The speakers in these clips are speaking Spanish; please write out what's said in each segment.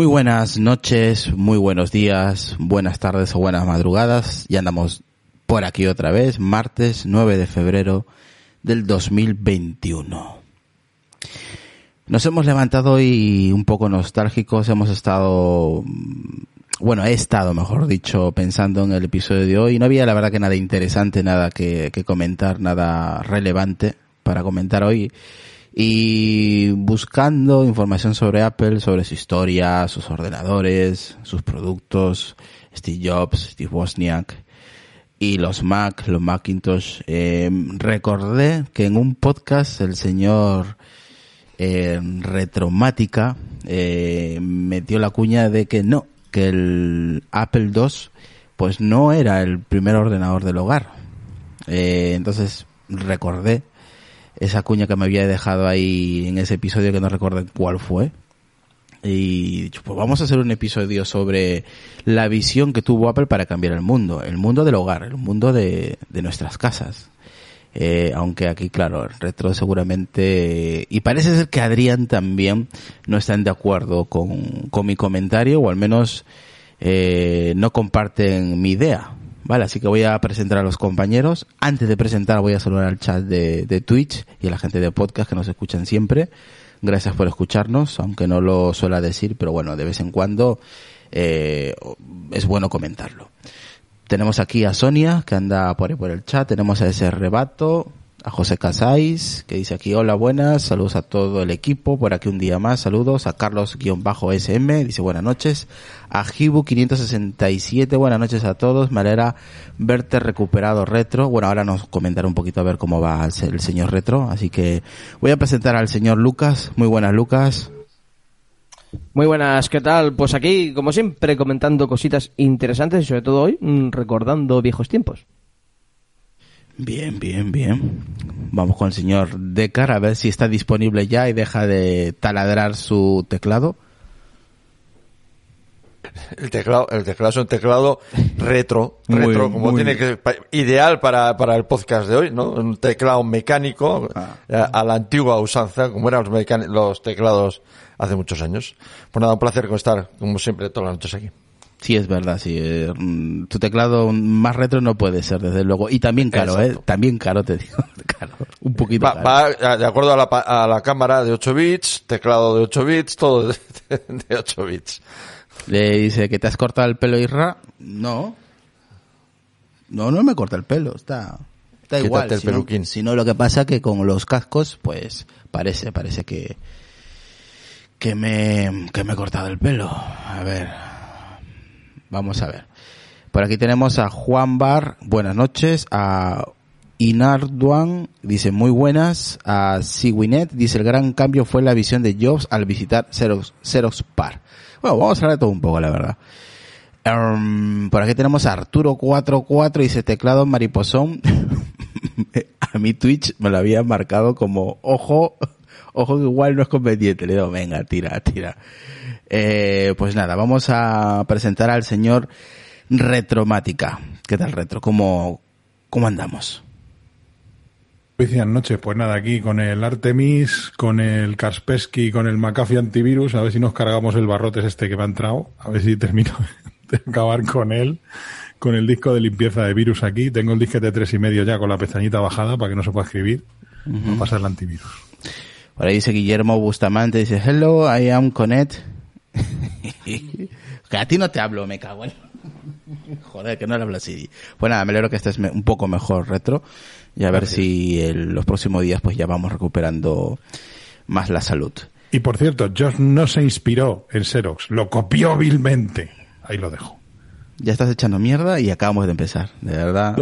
Muy buenas noches, muy buenos días, buenas tardes o buenas madrugadas. Ya andamos por aquí otra vez, martes 9 de febrero del 2021. Nos hemos levantado hoy un poco nostálgicos, hemos estado, bueno, he estado, mejor dicho, pensando en el episodio de hoy. No había, la verdad, que nada interesante, nada que, que comentar, nada relevante para comentar hoy y buscando información sobre Apple, sobre su historia, sus ordenadores, sus productos, Steve Jobs, Steve Wozniak y los Mac, los Macintosh. Eh, recordé que en un podcast el señor eh, Retromática eh, metió la cuña de que no, que el Apple II pues no era el primer ordenador del hogar. Eh, entonces recordé esa cuña que me había dejado ahí en ese episodio que no recuerdo cuál fue. Y pues vamos a hacer un episodio sobre la visión que tuvo Apple para cambiar el mundo, el mundo del hogar, el mundo de, de nuestras casas. Eh, aunque aquí, claro, retro seguramente, y parece ser que Adrián también no están de acuerdo con, con mi comentario, o al menos eh, no comparten mi idea. Vale, así que voy a presentar a los compañeros. Antes de presentar voy a saludar al chat de, de Twitch y a la gente de podcast que nos escuchan siempre. Gracias por escucharnos, aunque no lo suela decir, pero bueno, de vez en cuando eh, es bueno comentarlo. Tenemos aquí a Sonia, que anda por ahí por el chat. Tenemos a ese rebato, a José Casáis, que dice aquí, hola, buenas, saludos a todo el equipo, por aquí un día más, saludos a Carlos-SM, dice buenas noches, a Hibu567, buenas noches a todos, me alegra verte recuperado retro, bueno, ahora nos comentará un poquito a ver cómo va el señor retro, así que voy a presentar al señor Lucas, muy buenas Lucas. Muy buenas, ¿qué tal? Pues aquí, como siempre, comentando cositas interesantes y sobre todo hoy, mm, recordando viejos tiempos. Bien, bien, bien. Vamos con el señor Decar a ver si está disponible ya y deja de taladrar su teclado. El teclado, el teclado es un teclado retro, Muy, retro, como muy- tiene que, ideal para, para el podcast de hoy, ¿no? Un teclado mecánico, Ah. eh, a la antigua usanza, como eran los, los teclados hace muchos años. Pues nada, un placer con estar, como siempre, todas las noches aquí. Sí, es verdad, sí. eh, mm, tu teclado más retro no puede ser, desde luego. Y también caro, Exacto. ¿eh? También caro, te digo. Caro. Un poquito Va, caro. va, de acuerdo a la, a la cámara de 8 bits, teclado de 8 bits, todo de, de 8 bits. Le dice que te has cortado el pelo, Isra. No. No, no me corta el pelo. Está, está Quítate igual. el si peluquín. No, lo que pasa que con los cascos, pues, parece, parece que, que me, que me he cortado el pelo. A ver. Vamos a ver. Por aquí tenemos a Juan Bar, buenas noches, a Inarduan, dice muy buenas, a Siwinet, dice el gran cambio fue la visión de Jobs al visitar Xerox, Par. Bueno, vamos a hablar de todo un poco, la verdad. Em, por aquí tenemos a Arturo44, dice teclado mariposón. a mi Twitch me lo había marcado como ojo, ojo que igual no es conveniente. Le digo, venga, tira, tira. Eh, pues nada, vamos a presentar al señor Retromática. ¿Qué tal, Retro? ¿Cómo, cómo andamos? Buenas noches, pues nada, aquí con el Artemis, con el Kaspersky, con el McAfee antivirus, a ver si nos cargamos el barrotes este que me ha entrado, a ver si termino de acabar con él, con el disco de limpieza de virus aquí. Tengo el disquete de tres y medio ya con la pestañita bajada para que no se pueda escribir, no pasa el antivirus. Por ahí dice Guillermo Bustamante, dice, hello, I am Connect. que a ti no te hablo, me cago en... Joder, que no le hablo así. Pues nada, me alegro que estés un poco mejor, Retro. Y a ver si en los próximos días pues ya vamos recuperando más la salud. Y por cierto, Josh no se inspiró en Xerox, lo copió vilmente. Ahí lo dejo. Ya estás echando mierda y acabamos de empezar, de verdad.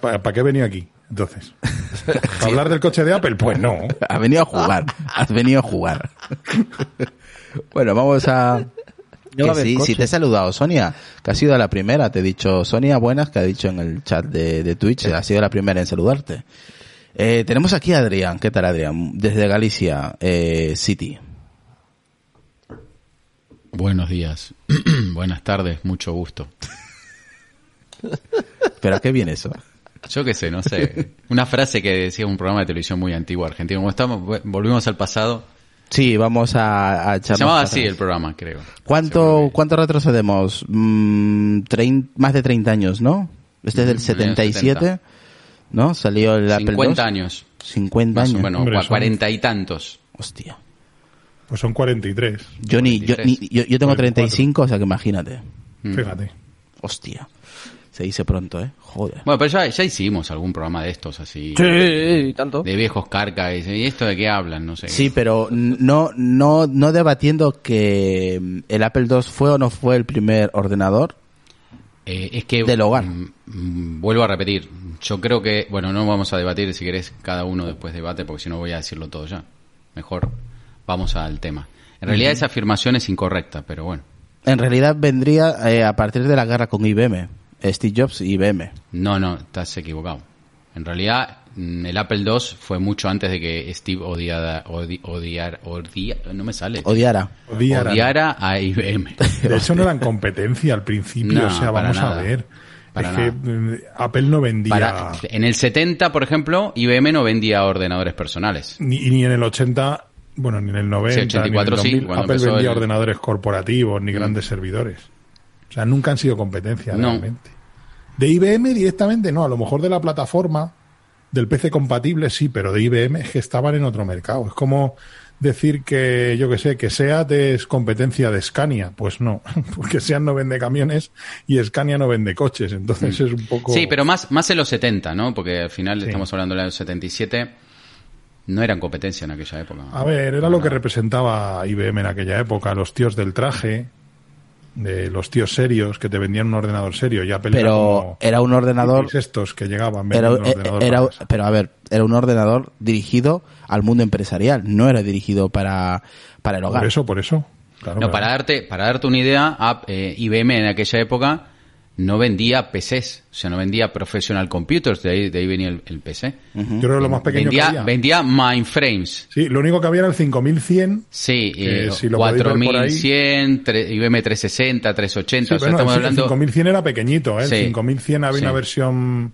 ¿Para qué he venido aquí? Entonces, ¿para hablar del coche de Apple? Pues no. Has venido a jugar, has venido a jugar. Bueno, vamos a... Que sí, sí te he saludado, Sonia, que ha sido la primera, te he dicho, Sonia, buenas, que ha dicho en el chat de, de Twitch, ha sido la primera en saludarte. Eh, tenemos aquí a Adrián, ¿qué tal Adrián? Desde Galicia, eh, City. Buenos días, buenas tardes, mucho gusto. ¿Pero a qué viene eso? Yo qué sé, no sé. Una frase que decía un programa de televisión muy antiguo argentino. Como estamos, volvimos al pasado. Sí, vamos a, a Se echarnos llamaba así el programa, creo. ¿Cuánto, ¿Cuánto retrocedemos? Mm, trein- más de 30 años, ¿no? Este es del Mm, en el 77, 70. ¿no? Salió el Apple 50 II. años. 50 Más o años. menos, Hombre, o a son- cuarenta y tantos. Hostia. Pues son 43. Yo, ni, yo, 43. ni- yo, yo tengo 44. 35, o sea que imagínate. Mm. Fíjate. Hostia. Se dice pronto, ¿eh? Joder. Bueno, pero ya, ya hicimos algún programa de estos así. Sí, tanto. De viejos carcas. Y ¿y esto de qué hablan? No sé. Sí, pero no, no, no debatiendo que mm, el Apple II fue o no fue el primer ordenador. Eh, es que Del hogar. mm, mm, vuelvo a repetir. Yo creo que, bueno, no vamos a debatir si querés cada uno después debate, porque si no voy a decirlo todo ya. Mejor vamos al tema. En realidad esa afirmación es incorrecta, pero bueno. En realidad vendría eh, a partir de la guerra con IBM. Steve Jobs y IBM. No, no, estás equivocado. En realidad mm, el Apple II fue mucho antes de que Steve odiara, odi- odiar, odia- no me sale. Odiara. Odiara. Odiara a IBM. De hecho, no eran competencia al principio. No, o sea, vamos a nada. ver. Para es que eh, Apple no vendía. Para, en el 70, por ejemplo, IBM no vendía ordenadores personales. Ni, ni en el 80, bueno, ni en el 90, Sí, 84 ni sí, en el 2000, cuando Apple vendía el- Mm. ordenadores corporativos ni grandes servidores. O sea, nunca han sido competencia No. realmente. De IBM directamente no, a lo mejor de la plataforma del PC compatible sí, pero de IBM es que estaban en otro mercado. Es como decir que, yo que sé, que SEAT es competencia de Scania. Pues no, porque SEAT no vende camiones y Scania no vende coches. Entonces es un poco... Mm. Sí, pero más, más en los 70, ¿no? Porque al final Sí. estamos hablando de los 77. No eran competencia en aquella época. A ver, era lo que representaba IBM en aquella época, los tíos del traje, de los tíos serios que te vendían un ordenador serio, ya Pero era un ordenador. estos que llegaban Era, vendiendo un ordenador era- para casa. pero a ver, era un ordenador dirigido al mundo empresarial, no era dirigido para, para el hogar. Por eso, por eso. Claro, No, para darte, para darte una idea, eh, IBM en aquella época no vendía PCs, o sea, no vendía professional computers, de ahí, de ahí venía el, el PC. Yo creo que lo más pequeño vendía, que había. vendía mainframes. Sí, lo único que había era el 5100. Sí, eh, si lo podéis ver por ahí. 4100, tre- IBM 360, 380, Sí, o sea, pero no, estamos el hablando... 5100 era pequeñito, ¿eh? El Sí. 5100 había Sí. una versión...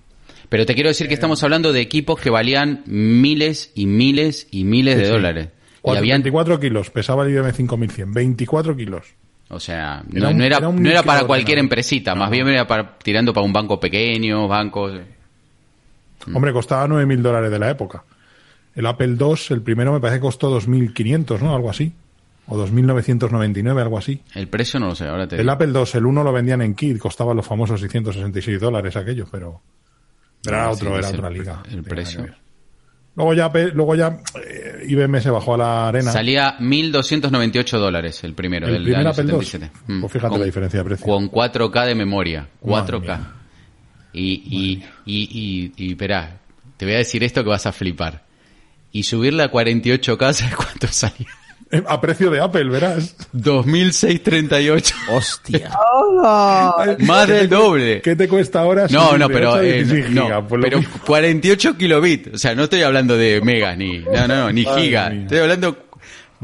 Pero te quiero decir que estamos hablando de equipos que valían miles y miles y miles de dólares. Y cuatro- habían, 24 kilos, pesaba el IBM 5100, 24 kilos. O sea, Era no, un- no era, era un no era para cualquier empresita, más bien era para, tirando para un banco pequeño, bancos. Mm. Hombre, costaba 9.000 dólares de la época. El Apple II, el primero me parece que costó 2.500, ¿no? Algo así. O 2.999, algo así. El precio no lo sé, ahora te El. Apple II, el 1 lo vendían en kit, costaba los famosos 666 dólares aquellos, pero... Pero era Ah, otro, sí, era el otra liga. el precio. Luego ya, luego ya eh, IBM se bajó a la arena. Salía 1.298 dólares el primero, El del primer año Apple II. 77. Mm. Pues fíjate la diferencia de precio. Con 4K de memoria. Madre 4K. mía. Y, y, y, y, y, esperá, te voy a decir esto que vas a flipar. Y subirla a 48K, ¿sabes cuánto salía? A precio de Apple, verás. 2.638. Hostia. Más del doble. ¿Qué te cuesta ahora? No, no, pero, 8 a eh, 16 no, lo pero mismo. 48 kilobits. O sea, no estoy hablando de megas ni, no, no, no, ni gigas. Estoy hablando,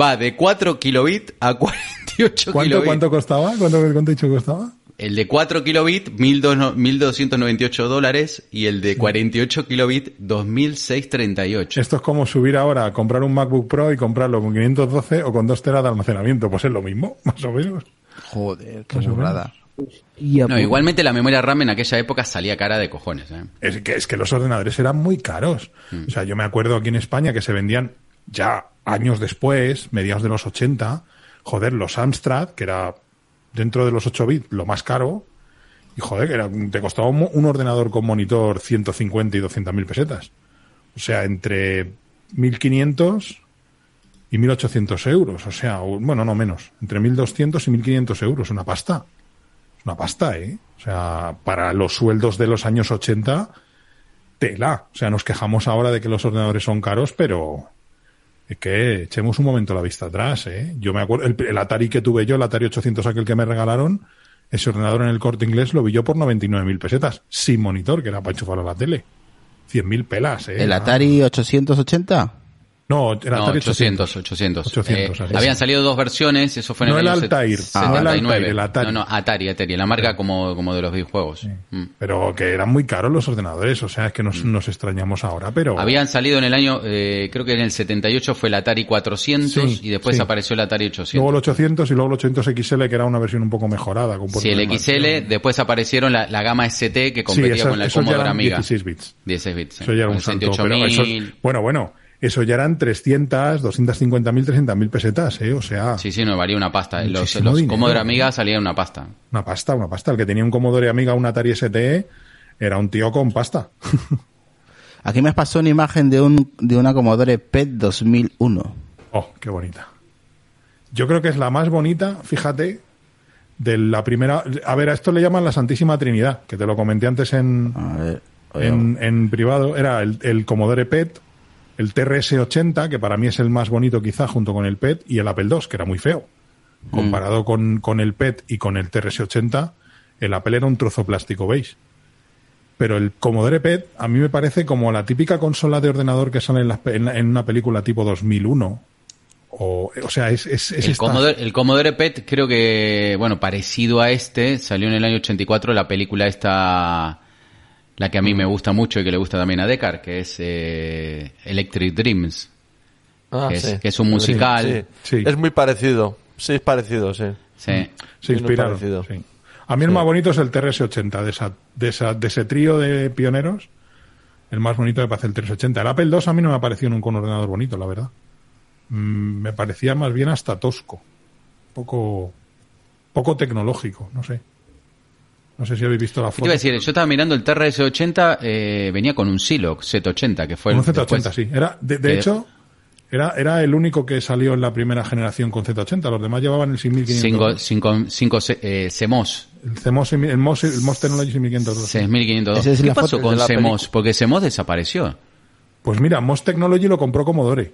va de 4 kilobits a 48 ¿Cuánto, kilobits. ¿Cuánto costaba? ¿Cuánto, ¿Cuánto dicho que costaba? El de 4 kilobits, 1200 1.298 dólares. Y el de 48 kilobits, 2.638. Esto es como subir ahora a comprar un MacBook Pro y comprarlo con 512 o con 2 teras de almacenamiento. Pues es lo mismo, más o menos. Joder, qué burrada. Y a- No, igualmente la memoria RAM en aquella época salía cara de cojones. ¿eh? Es que, es que los ordenadores eran muy caros. Mm. O sea, yo me acuerdo aquí en España que se vendían ya años después, mediados de los 80, joder, los Amstrad, que era dentro de los 8 bits lo más caro, y joder, que era, te costaba un, un ordenador con monitor 150 y 200 mil pesetas. O sea, entre 1500 y 1800 euros. O sea, bueno, no menos. Entre 1200 y 1500 euros. Una pasta. Una pasta, ¿eh? O sea, para los sueldos de los años 80, tela. O sea, nos quejamos ahora de que los ordenadores son caros, pero es que echemos un momento la vista atrás, ¿eh? Yo me acuerdo, el, el Atari que tuve yo, el Atari 800 aquel que me regalaron, ese ordenador en el corte inglés lo vi yo por 99.000 pesetas, sin monitor, que era para enchufarlo a la tele. 100.000 pelas, ¿eh? ¿El Atari 880? No, el No, Atari 800, 800. 800, Eh, habían salido dos versiones, eso fue en No el el Altair, set- no el 79. Altair, el Atari. No, no, Atari, Atari, la marca como, como de los videojuegos. Mm. Pero que eran muy caros los ordenadores, o sea, es que nos, nos extrañamos ahora, pero... Habían salido en el año, eh, creo que en el 78 fue el Atari 400 Sí, y después sí. apareció el Atari 800. Luego el 800 y luego el 800 XL, que era una versión un poco mejorada. Con Sí, el XL, después aparecieron la, la gama ST que competía Sí, eso- con la Commodore Amiga. 16 bits. 16 bits. sí. Eso ya era un salto. 68.000. Pero eso, bueno, bueno, eso ya eran 300, 250.000, 300.000 pesetas, ¿eh? O sea, Sí, sí, no, valía una pasta. Los, Muchísimo los dinero. Commodore Amiga salían una pasta. una pasta, una pasta. El que tenía un Commodore Amiga, un Atari STE, era un tío con pasta. Aquí me pasó una imagen de un de una Commodore PET 2001. Oh, qué bonita. Yo creo que es la más bonita, fíjate, de la primera... A ver, a esto le llaman la Santísima Trinidad, que te lo comenté antes en, A ver, oye, en, en privado. Era el, el Commodore PET, el TRS-80, que para mí es el más bonito quizá junto con el PET, y el Apple II, que era muy feo. Comparado con, con el PET y con el TRS-80, el Apple era un trozo plástico beige. Pero el Commodore PET a mí me parece como la típica consola de ordenador que sale en, la- en una película tipo 2001. O, o sea, es, es, es El esta- Commodore, el Commodore PET creo que, bueno, parecido a este, salió en el año 84 la película esta, la que a mí me gusta mucho y que le gusta también a Deckard, que es eh, Electric Dreams. Ah, Que es- sí. que es un musical. Sí, Sí. Es muy parecido. Sí, es parecido, sí. Sí. Sí. A mí el más bonito es el TRS-80, de, esa, de, esa, de ese trío de pioneros. El más bonito me parece el 380. El Apple II a mí no me ha parecido nunca un ordenador bonito, la verdad. Mm, me parecía más bien hasta tosco. Poco, poco tecnológico, no sé. No sé si habéis visto la ¿Qué te foto. iba a decir? Yo estaba mirando el TRS-80, eh, venía con un Siloc Z80, que fue el Un Z80, después- sí. Era, de, de que- hecho, era, era el único que salió en la primera generación con Z80. Los demás llevaban el 6500. Cinco, cinco, cinco ce- eh, CMOS, El CMOS, el MOS, el MOS Technology 6502. 6502. Esa es ¿Qué la pasó foto con CMOS? Porque CMOS desapareció. Pues mira, MOS Technology lo compró Commodore.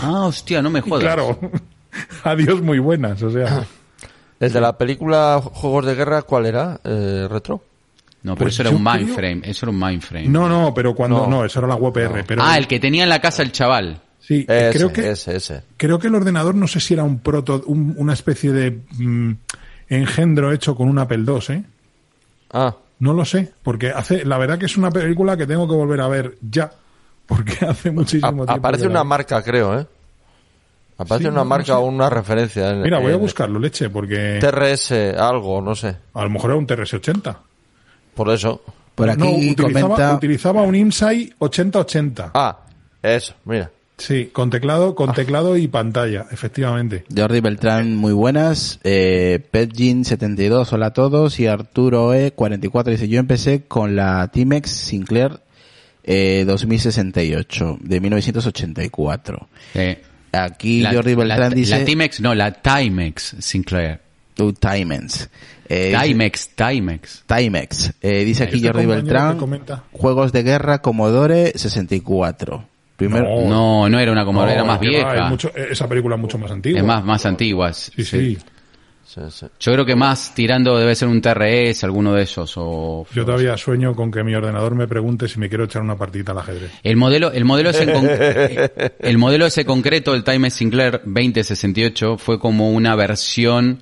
Ah, hostia, no me jodas. Claro. Adiós, muy buenas. O sea, El de la película Juegos de Guerra, ¿cuál era? Eh, ¿Retro? No, pero Pues eso era un creo- mindframe, eso era un mindframe. no, no, pero cuando. No, No. eso era la UPR. Pero, ah, el que tenía en la casa el chaval. Sí, eh, Ese, creo que, ese, ese. creo que el ordenador, no sé si era un proto, un- una especie de mm, engendro hecho con un Apple II, ¿eh? Ah, No lo sé, porque hace, la verdad que es una película que tengo que volver a ver ya, porque hace muchísimo a- tiempo. aparece una marca, creo, ¿eh? Aparece Sí, una no, no marca sé. o una referencia. En, Mira, voy a en buscarlo, leche, porque TRS, algo, no sé. a lo mejor era un TRS-80. Por eso. por aquí no, utilizaba, comenta... utilizaba un IMSAI 8080. Ah, eso, mira. Sí, con teclado, con teclado y pantalla, efectivamente. Jordi Beltrán, muy buenas. Eh, Petjin72, hola a todos. Y Arturo E44 dice, yo empecé con la Timex Sinclair eh, 2068, de 1984. Eh, Aquí la, Jordi Beltrán la- dice... La Timex, no, la Timex Sinclair. Uh, Timex. Eh, Timex, Timex. Timex. Eh, dice aquí Jordi Beltrán, juegos de guerra Commodore 64. Primero, No. No, no era una como, No, era más va, vieja. mucho- esa película es mucho más antigua. es más, más antigua. Sí, sí. Sí, sí. Yo creo que más tirando debe ser un TRS, alguno de esos. O, Yo todavía sueño con que mi ordenador me pregunte si me quiero echar una partidita al ajedrez. El modelo, el modelo ese, con- el modelo ese concreto, el Timex Sinclair 2068, fue como una versión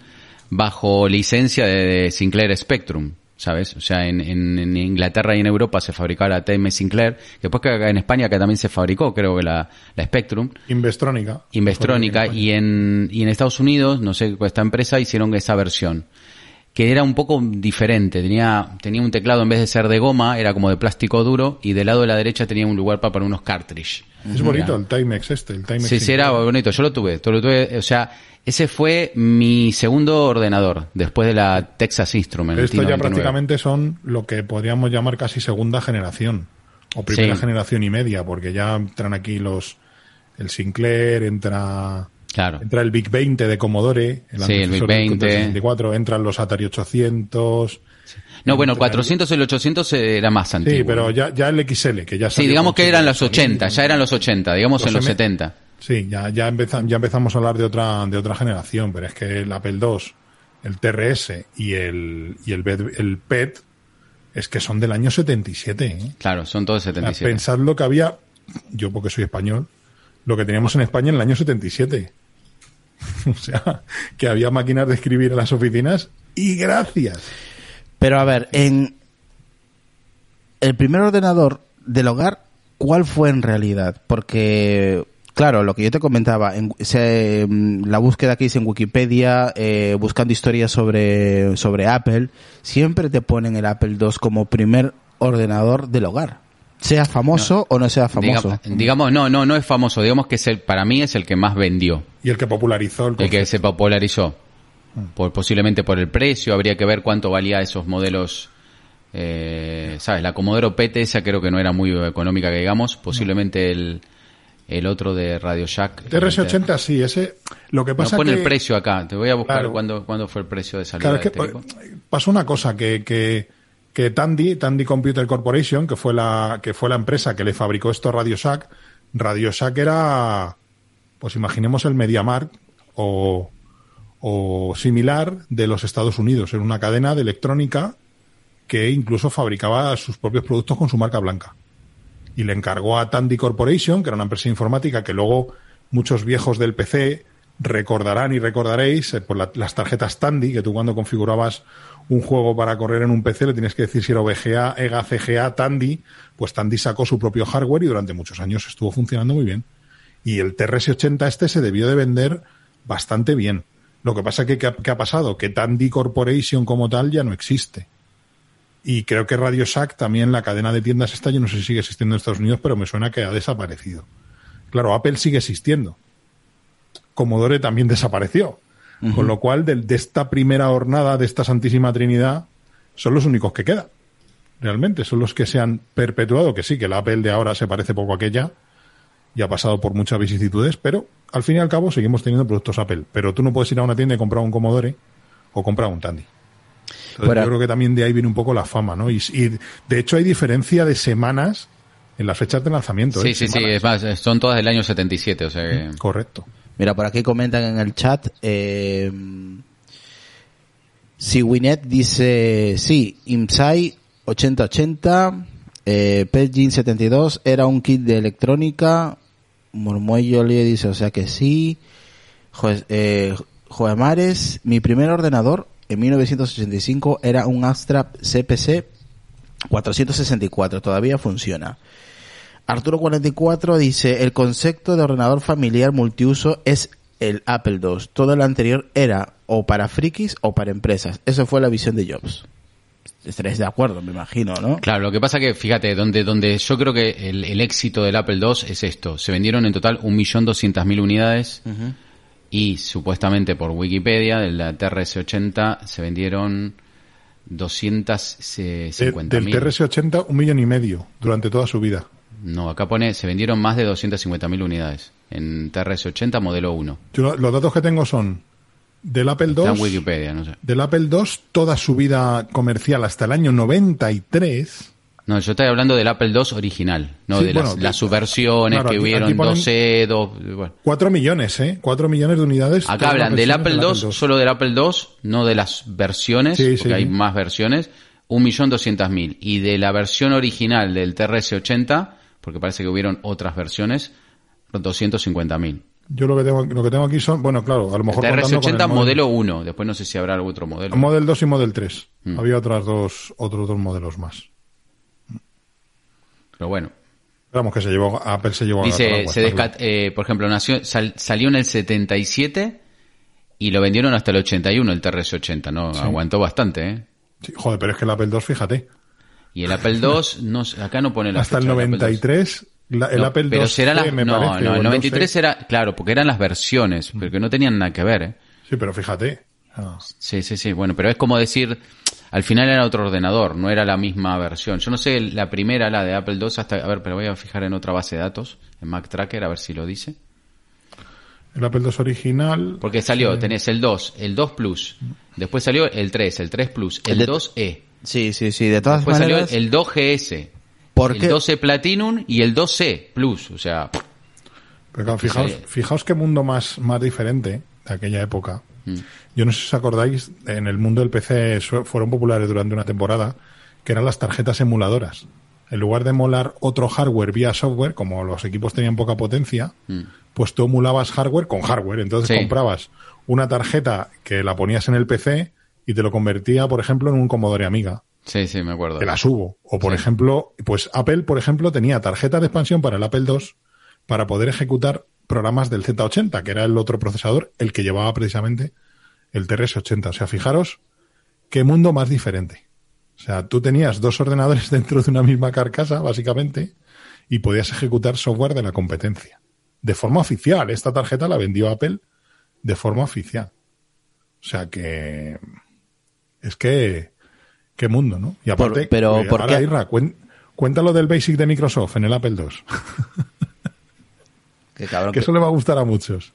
bajo licencia de, de Sinclair Spectrum, ¿sabes? O sea, en, en- en Inglaterra y en Europa se fabricaba la Timex Sinclair, que después que acá en España que también se fabricó, creo que la, la Spectrum, Investrónica. Investrónica, y en, y en Estados Unidos, no sé, esta empresa hicieron esa versión que era un poco diferente, tenía, tenía un teclado en vez de ser de goma, era como de plástico duro, y del lado de la derecha tenía un lugar para poner unos cartridge. Es bonito el Timex este, el Timex. Sí, sí, era bonito, yo lo tuve, yo lo tuve, o sea, ese fue mi segundo ordenador, después de la Texas Instrument. Esto ya 99. prácticamente son lo que podríamos llamar casi segunda generación. O primera Sí. generación y media, porque ya entran aquí los... El Sinclair, entra... Claro. Entra el Big 20 de Commodore, el Sí, el Big del 20. 64, entran los Atari 800. No, bueno, el 400 y el 800 era más antiguo. Sí, pero ya, ya el XL, que ya Sí, digamos que eran los Sony, 80, ya eran los 80, digamos en Los los M- 70. Sí, ya, ya, empeza- ya empezamos a hablar de otra, de otra generación, pero es que el Apple II, el TRS y el, y el, Bet- el PET es que son del año 77. ¿eh? Claro, son todos O sea, 77. Pensad lo que había, yo porque soy español, lo que teníamos en España en el año 77. o sea, que había máquinas de escribir en las oficinas y gracias. Pero a ver, en el primer ordenador del hogar, ¿cuál fue en realidad? Porque, claro, lo que yo te comentaba, en, mm, la búsqueda que hice en Wikipedia, eh, buscando historias sobre, sobre Apple, siempre te ponen el Apple II como primer ordenador del hogar. Sea famoso o no sea famoso. Diga- digamos, no, no, no es famoso. Digamos que es el, para mí es el que más vendió, Y el que popularizó el el que se popularizó. Por, posiblemente por el precio, habría que ver cuánto valía esos modelos. Eh, ¿Sabes? La Commodore PT esa creo que no era muy económica, que digamos. Posiblemente el, el otro de Radio Shack. TRS-80 sí, ese... Lo que No pasa pone que... el precio acá. Te voy a buscar Claro. cuándo, cuándo fue el precio de salida Claro, es que este eh, pasó una cosa que, que, que Tandy, Tandy Computer Corporation, que fue la, que fue la empresa que le fabricó esto a Radio Shack, Radio Shack era, pues imaginemos el MediaMarkt o, o similar de los Estados Unidos. Era una cadena de electrónica que incluso fabricaba sus propios productos con su marca blanca. Y le encargó a Tandy Corporation, que era una empresa informática que luego muchos viejos del PC recordarán y recordaréis eh, por la- las tarjetas Tandy, que tú cuando configurabas un juego para correr en un PC le tienes que decir si era VGA, EGA, CGA, Tandy, pues Tandy sacó su propio hardware y durante muchos años estuvo funcionando muy bien. Y el TRS-80 este se debió de vender bastante bien. Lo que pasa que, ¿qué ha, ha pasado? Que Tandy Corporation como tal ya no existe. Y creo que Radio Shack también, la cadena de tiendas esta, yo no sé si sigue existiendo en Estados Unidos, pero me suena que ha desaparecido. Claro, Apple sigue existiendo. Commodore también desapareció. Con lo cual, de, de esta primera hornada, de esta Santísima Trinidad, son los únicos que quedan. Realmente, son los que se han perpetuado, que sí, que la Apple de ahora se parece poco a aquella y ha pasado por muchas vicisitudes, pero al fin y al cabo seguimos teniendo productos Apple. Pero tú no puedes ir a una tienda y comprar un Commodore o comprar un Tandy. Entonces, yo creo que también de ahí viene un poco la fama, ¿no? Y, y, de hecho hay diferencia de semanas en las fechas de lanzamiento. Sí, ¿eh? sí, sí, Semanas. es más, son todas del año 77, o sea que... Correcto. Mira, por aquí comentan en el chat. Eh, si Winnet dice, sí, IMSAI 8080, eh, Pelgin 72, era un kit de electrónica. Murmuello le dice, o sea que sí. Jo- eh, Joemares, mi primer ordenador en 1985 era un Astra CPC 464, todavía funciona. Arturo 44 dice, el concepto de ordenador familiar multiuso es el Apple II. Todo lo anterior era o para frikis o para empresas. Esa fue la visión de Jobs. Estaréis de acuerdo, me imagino, ¿no? Claro, lo que pasa que, fíjate, donde, donde yo creo que el, el éxito del Apple II es esto. Se vendieron en total 1.200.000 unidades y supuestamente por Wikipedia, de la TRS-80, se vendieron 250 del mil. TRS-80, un millón y medio durante toda su vida. No, acá pone, se vendieron más de 250 mil unidades en TRS-80 modelo 1. Yo lo- los datos que tengo son del Apple Está en II, Wikipedia, no sé. del Apple II, toda su vida comercial hasta el año 93. No, yo estoy hablando del Apple II original, no Sí, de bueno, las, las subversiones claro, que hubieron, aquí ponen- 12, 2, bueno. 4 millones, ¿eh? 4 millones de unidades. Acá hablan del versiones Apple II, solo del Apple II, no de las versiones, Sí, porque sí. hay más versiones, 1.200.000. Y de la versión original del TRS-80, porque parece que hubieron otras versiones, 250.000. Yo lo que tengo, lo que tengo aquí son, bueno, claro, a lo mejor contando con TRS-80 el modelo 1, después no sé si habrá algún otro modelo. Model 2 y Model 3. Mm. Había otras dos, otros dos modelos más. Pero bueno, Vamos, que se llevó, Apple se llevó a Dice, agua, se está desca- eh, por ejemplo, nació, sal- salió en el 77 y lo vendieron hasta el 81, el TRS-80, ¿no? Aguantó bastante, ¿eh? Sí, joder, pero es que el Apple II, fíjate, Y el Apple II, no, acá no pone la hasta el fecha del Apple II. 93, la- el No, Apple pero II será la, me no, parece, no, el el 93 12. era, claro, porque eran las versiones, pero que no tenían nada que ver, ¿eh? Sí, pero fíjate. ah, Sí, sí, sí, bueno, pero es como decir, al final era otro ordenador, no era la misma versión. Yo no sé, la primera, la de Apple II, hasta, a ver, pero voy a fijar en otra base de datos, en Mac Tracker, a ver si lo dice. el Apple II original. Porque salió, tenés el 2, el 2 Plus, después salió el 3, el 3 Plus, el, El de- 2E, Sí, sí, sí. De todas después maneras, salió el 2GS, ¿por el qué? 12 Platinum y el 2C Plus, o sea, Pero claro, fijaos, fijaos qué mundo más, más diferente de aquella época. Mm. Yo no sé si os acordáis, en el mundo del PC fueron populares durante una temporada, que eran las tarjetas emuladoras. En lugar de emular otro hardware vía software, como los equipos tenían poca potencia, pues tú emulabas hardware con hardware. Entonces Mm. Sí. comprabas una tarjeta que la ponías en el PC y te lo convertía, por ejemplo, en un Commodore Amiga. sí, sí, me acuerdo. Te las hubo. O por ejemplo, pues Apple, por ejemplo, tenía tarjeta de expansión para el Apple II para poder ejecutar programas del Z80, que era el otro procesador, el que llevaba precisamente el TRS-80. O sea, fijaros qué mundo más diferente. O sea, tú tenías dos ordenadores dentro de una misma carcasa, básicamente, y podías ejecutar software de la competencia. De forma oficial. Esta tarjeta la vendió Apple de forma oficial. O sea que es que qué mundo, ¿no? Y aparte, Por- pero, eh, ¿por ahora, qué? Irra, cuen- cuéntalo del Basic de Microsoft en el Apple II, Que cabrón, que que, eso le va a gustar a muchos.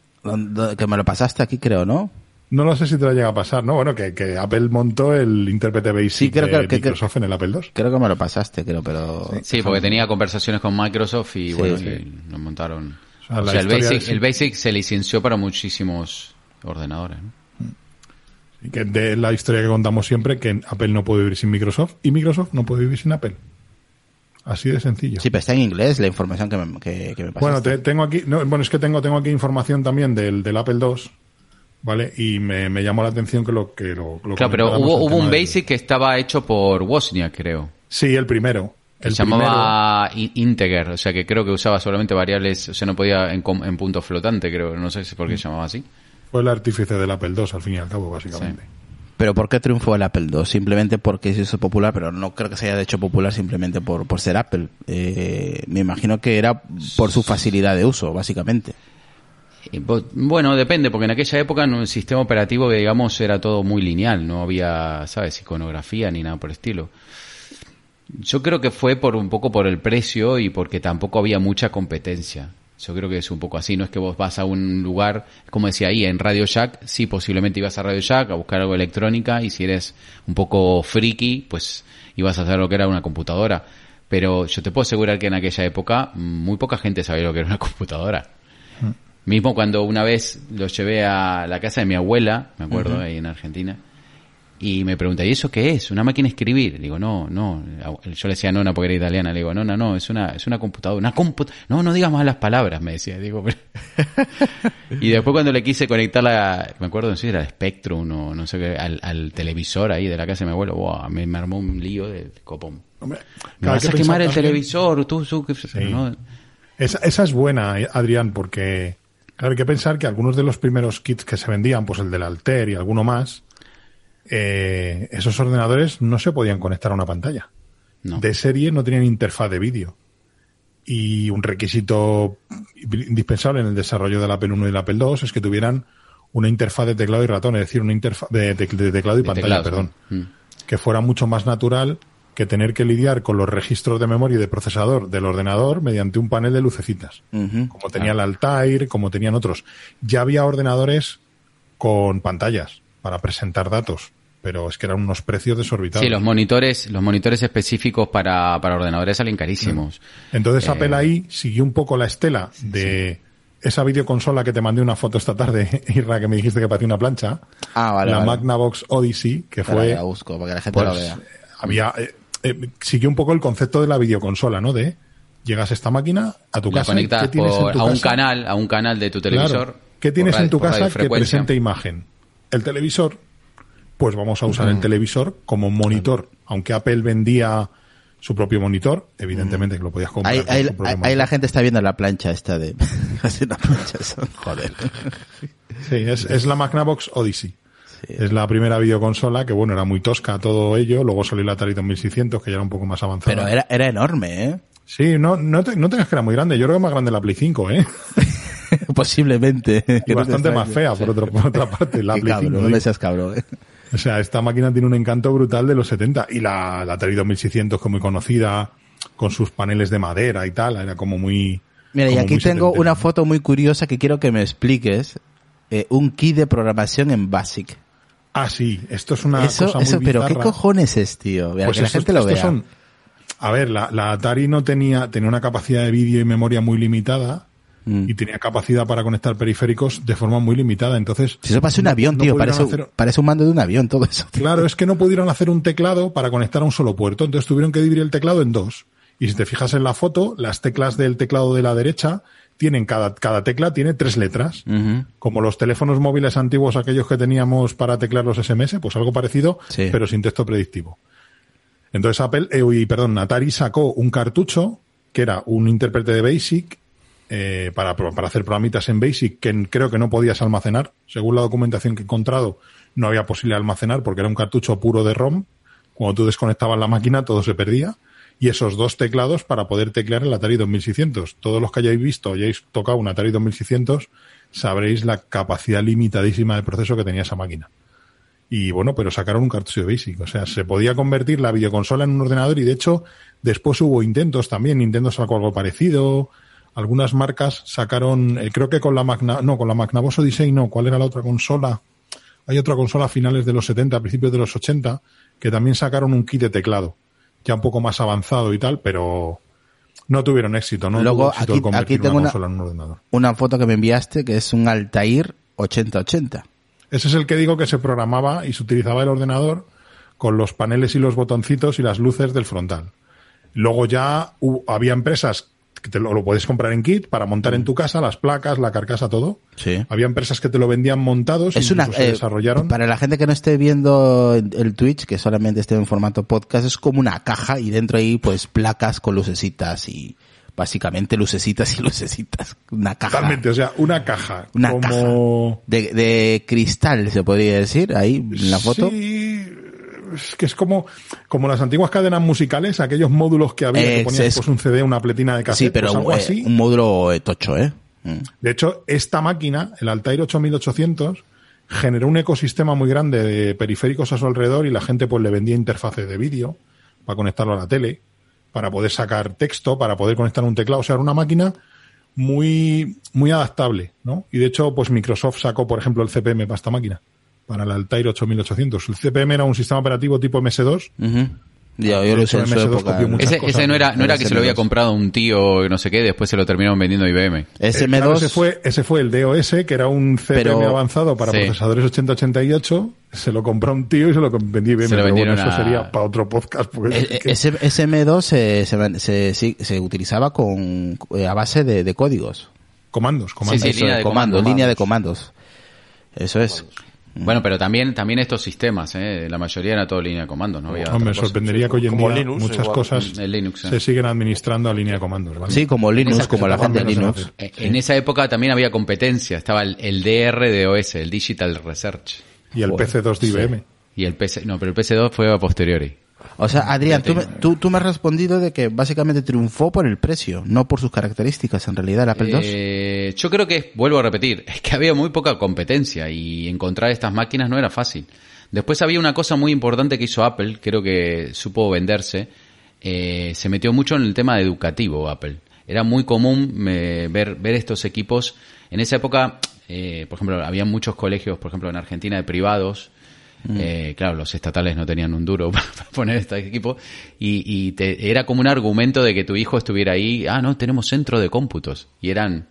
que me lo pasaste aquí, creo, ¿no? No lo sé si te lo llega a pasar, ¿no? Bueno, que, que Apple montó el intérprete Basic Sí, creo de que- que- Microsoft en el Apple II. Creo que me lo pasaste, creo, pero... Sí, porque tenía conversaciones con Microsoft y Sí, bueno, sí. y lo montaron. O sea, O la sea, el Basic, el Basic se licenció para muchísimos ordenadores. ¿no? Y que de la historia que contamos siempre, que Apple no puede vivir sin Microsoft y Microsoft no puede vivir sin Apple. Así de sencillo. Sí, pero está en inglés la información que me, que, que me pasaste. Bueno, te- tengo aquí, no, bueno, es que tengo, tengo aquí información también del, del Apple II, ¿vale? Y me, me llamó la atención que lo que lo, lo Claro, pero hubo, hubo un del- Basic que estaba hecho por Wozniak, creo. Sí, el primero. El se llamaba Integer, o sea que creo que usaba solamente variables, o sea, no podía en, com- en punto flotante, creo, no sé si por qué se llamaba así. Fue el artífice del Apple II, al fin y al cabo, básicamente. Pero ¿por qué triunfó el Apple II? Simplemente porque se hizo popular, pero no creo que se haya hecho popular simplemente por, por ser Apple. Eh, me imagino que era por su facilidad de uso, básicamente. Bueno, depende, porque en aquella época en un sistema operativo que digamos era todo muy lineal, no había, ¿sabes?, iconografía ni nada por el estilo. Yo creo que fue por un poco por el precio y porque tampoco había mucha competencia. Yo creo que es un poco así, no es que vos vas a un lugar, como decía ahí, en Radio Shack, sí, posiblemente ibas a Radio Shack a buscar algo de electrónica y si eres un poco friki, pues ibas a hacer lo que era una computadora. Pero yo te puedo asegurar que en aquella época muy poca gente sabía lo que era una computadora. Mismo cuando una vez lo llevé a la casa de mi abuela, me acuerdo, ahí en Argentina, y me pregunta, ¿y eso qué es? ¿Una máquina de escribir? Le digo, no, no. Yo le decía nona porque era italiana. Le digo, no, no, no, es una, es una computadora. Una comput no, no digas más las palabras, me decía. Digo, pero- y después cuando le quise conectar la, me acuerdo, no sé si era el Spectrum o no sé qué, al, al televisor ahí de la casa de mi abuelo, wow, me, me armó un lío de copón. Hombre, Me vas que a quemar el también- televisor, tú, tú, que- pero no- Esa, esa es buena, eh, Adrián, porque claro, hay que pensar que algunos de los primeros kits que se vendían, pues el del Alter y alguno más, eh, esos ordenadores no se podían conectar a una pantalla. no. De serie no tenían interfaz de vídeo. Y un requisito indispensable en el desarrollo del Apple I y del Apple II es que tuvieran una interfaz de teclado y ratón, es decir, una interfaz de, de- de teclado y De pantalla, perdón. Mm. que fuera mucho más natural que tener que lidiar con los registros de memoria y de procesador del ordenador mediante un panel de lucecitas, como tenía el Altair, como tenían otros. Ya había ordenadores con pantallas para presentar datos, pero es que eran unos precios desorbitados. Sí, los monitores, los monitores específicos para, para ordenadores salen carísimos. Entonces Eh, Apple ahí siguió un poco la estela de esa videoconsola que te mandé una foto esta tarde, Irra, que me dijiste que parecía una plancha. Ah, vale, la vale. Magnavox Odyssey, que Ahora fue... la busco para que la gente pues, lo vea. había... eh, eh, siguió un poco el concepto de la videoconsola, ¿no? De llegas a esta máquina, a tu La casa, conectas ¿qué tienes por- en tu a un casa? canal, a un canal de tu Claro. televisor. ¿Qué tienes por en tu casa que presente imagen? El televisor, pues vamos a usar el televisor como monitor. Aunque Apple vendía su propio monitor, evidentemente que lo podías comprar. Ahí, ahí- ahí- la gente está viendo la plancha esta de... Hace una plancha esa, joder. Sí, es, es la Magnavox Odyssey. Es la primera videoconsola que, bueno, era muy tosca todo ello. Luego salió la Atari 2600, que ya era un poco más avanzada. Pero era, era enorme, ¿eh? Sí, no, no, te, no tengas que era muy grande. Yo creo que más grande la Play 5, ¿eh? Posiblemente. Y bastante más fea, por, otro, por otra parte, la Qué Play cabrón, 5. no seas cabrón, ¿eh? O sea, esta máquina tiene un encanto brutal de los 70. Y la, la Atari 2600, que es muy conocida, con sus paneles de madera y tal, era como muy... Mira, y como aquí tengo una foto muy curiosa que quiero que me expliques. Eh, un kit de programación en BASIC. Ah, sí, esto es una eso, cosa muy eso, pero ¿qué cojones es, tío? Mira, Pues que la gente lo vea. son- a ver, la, la Atari no tenía, tenía una capacidad de vídeo y memoria muy limitada Mm. y tenía capacidad para conectar periféricos de forma muy limitada. Entonces, Si eso parece un avión, no tío. Parece, hacer- parece un mando de un avión todo eso. Claro, es que no pudieron hacer un teclado para conectar a un solo puerto. Entonces tuvieron que dividir el teclado en dos. Y si te fijas en la foto, las teclas del teclado de la derecha tienen cada, cada tecla tiene tres letras. Como los teléfonos móviles antiguos, aquellos que teníamos para teclear los SMS, pues algo parecido, Sí. pero sin texto predictivo. Entonces Apple, eh, perdón, Atari sacó un cartucho que era un intérprete de BASIC eh, para, para hacer programitas en BASIC que creo que no podías almacenar. Según la documentación que he encontrado, no había posibilidad de almacenar porque era un cartucho puro de ROM. Cuando tú desconectabas la máquina, todo se perdía. Y esos dos teclados para poder teclear el Atari 2600. Todos los que hayáis visto o hayáis tocado un Atari 2600 sabréis la capacidad limitadísima de proceso que tenía esa máquina. Y bueno, pero sacaron un cartucho de Basic. O sea, se podía convertir la videoconsola en un ordenador y de hecho después hubo intentos también. Nintendo sacó algo parecido. Algunas marcas sacaron, eh, creo que con la Magna, no, con la Magnavox Odyssey no. ¿Cuál era la otra consola? Hay otra consola a finales de los 70, a principios de los 80, que también sacaron un kit de teclado. Ya un poco más avanzado y tal, pero no tuvieron éxito, ¿no? Luego, Tuvo éxito aquí- el aquí tengo una una- consola en un ordenador. Una foto que me enviaste que es un Altair 8080. Ese es el que digo que se programaba y se utilizaba el ordenador con los paneles y los botoncitos y las luces del frontal. Luego ya había empresas que te lo, lo puedes comprar en kit para montar en tu casa las placas, la carcasa, todo. Sí. Había empresas que te lo vendían montados Es y una, se eh, desarrollaron. para la gente que no esté viendo el el Twitch, que solamente esté en formato podcast, es como una caja y dentro ahí pues placas con lucecitas y básicamente lucecitas y lucecitas. Una caja. Totalmente, o sea, una caja. Una como... De, de cristal, se podría decir, ahí en la foto. Sí, es que es como, como las antiguas cadenas musicales, aquellos módulos que había que ponías es- pues, un CD, una pletina de cassette, Sí, pero pues algo eh, así. un módulo eh, tocho, ¿eh? Mm. De hecho, esta máquina, el Altair 8800, generó un ecosistema muy grande de periféricos a su alrededor y la gente pues le vendía interfaces de vídeo para conectarlo a la tele, para poder sacar texto, para poder conectar un teclado. O sea, era una máquina muy, muy adaptable, ¿no? Y de hecho, pues Microsoft sacó, por ejemplo, el CPM para esta máquina, para el Altair 8800. El CPM era un sistema operativo tipo MS2. Ujú. Ya, yo lo usé en su MS2 época. Ese, cosas ese no era, no era que se lo había SM2. comprado un tío no sé qué, después se lo terminaron vendiendo a IBM. Eh, SM2, claro, ese fue, ese fue el DOS, que era un CPM Pero- avanzado para Sí. procesadores 8088. Se lo compró un tío y se lo vendió IBM. Se lo pero bueno, vendieron eso a- sería para otro podcast. porque Eh, eh, que- ese SM2 se, se, se, sí, se utilizaba con eh, a base de, de códigos. comandos, comandos. Sí, Eso, línea de comandos, comandos. línea de comandos. Eso es. Bueno, pero también, también estos sistemas, ¿eh? la mayoría era todo línea de comandos, no había otra me cosa. sorprendería que hoy en Como día Linux, muchas igual. cosas El Linux, ¿eh? se siguen administrando a línea de comandos. ¿vale? Sí, como Linux, como se la gente de en Linux. Eh, En esa época también había competencia, estaba el, el DR de OS, el Digital Research. Y el Joder, PC2 de IBM. Y el PC, no, pero el PC2 fue a posteriori. O sea, Adrián, tú me, tú, tú me has respondido de que básicamente triunfó por el precio, no por sus características, en realidad, el Apple II. Eh, yo creo que, vuelvo a repetir, es que había muy poca competencia y encontrar estas máquinas no era fácil. Después había una cosa muy importante que hizo Apple, creo que supo venderse, eh, se metió mucho en el tema educativo Apple. Era muy común eh, ver, ver estos equipos. En esa época, eh, por ejemplo, había muchos colegios, por ejemplo, en Argentina, de privados, eh, claro, los estatales no tenían un duro para poner este equipo y, te, era como un argumento de que tu hijo estuviera ahí. Ah, no, tenemos centro de cómputos y eran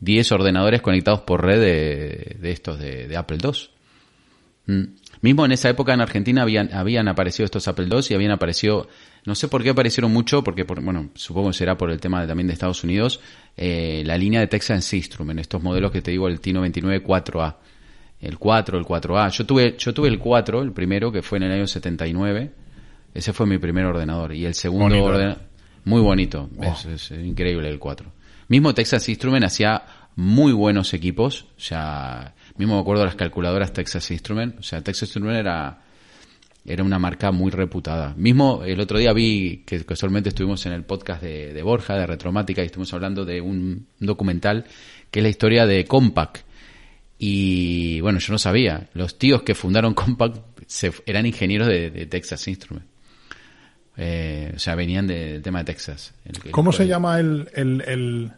10 ordenadores conectados por red de, estos de, Apple II. Mm. Mismo en esa época en Argentina habían, habían aparecido estos Apple II y habían aparecido, no sé por qué aparecieron mucho, porque por, bueno, supongo que será por el tema de, también de Estados Unidos, eh, la línea de Texas Instruments, estos modelos que te digo, el T99 4A, el 4, el 4A. Yo tuve, yo tuve el 4, el primero, que fue en el año 79, ese fue mi primer ordenador, y el segundo Bonito. ordenador, muy bonito, es, es increíble el 4. Mismo Texas Instruments hacía muy buenos equipos, o sea, mismo me acuerdo de las calculadoras Texas Instruments, o sea, Texas Instruments era era una marca muy reputada. Mismo el otro día vi que casualmente estuvimos en el podcast de, de Borja, de Retromática, y estuvimos hablando de un documental que es la historia de Compaq. Y bueno, yo no sabía, los tíos que fundaron Compaq se, eran ingenieros de, de Texas Instruments. Eh, o sea, venían de- del tema de Texas. El- el- ¿Cómo se llama el, el, el,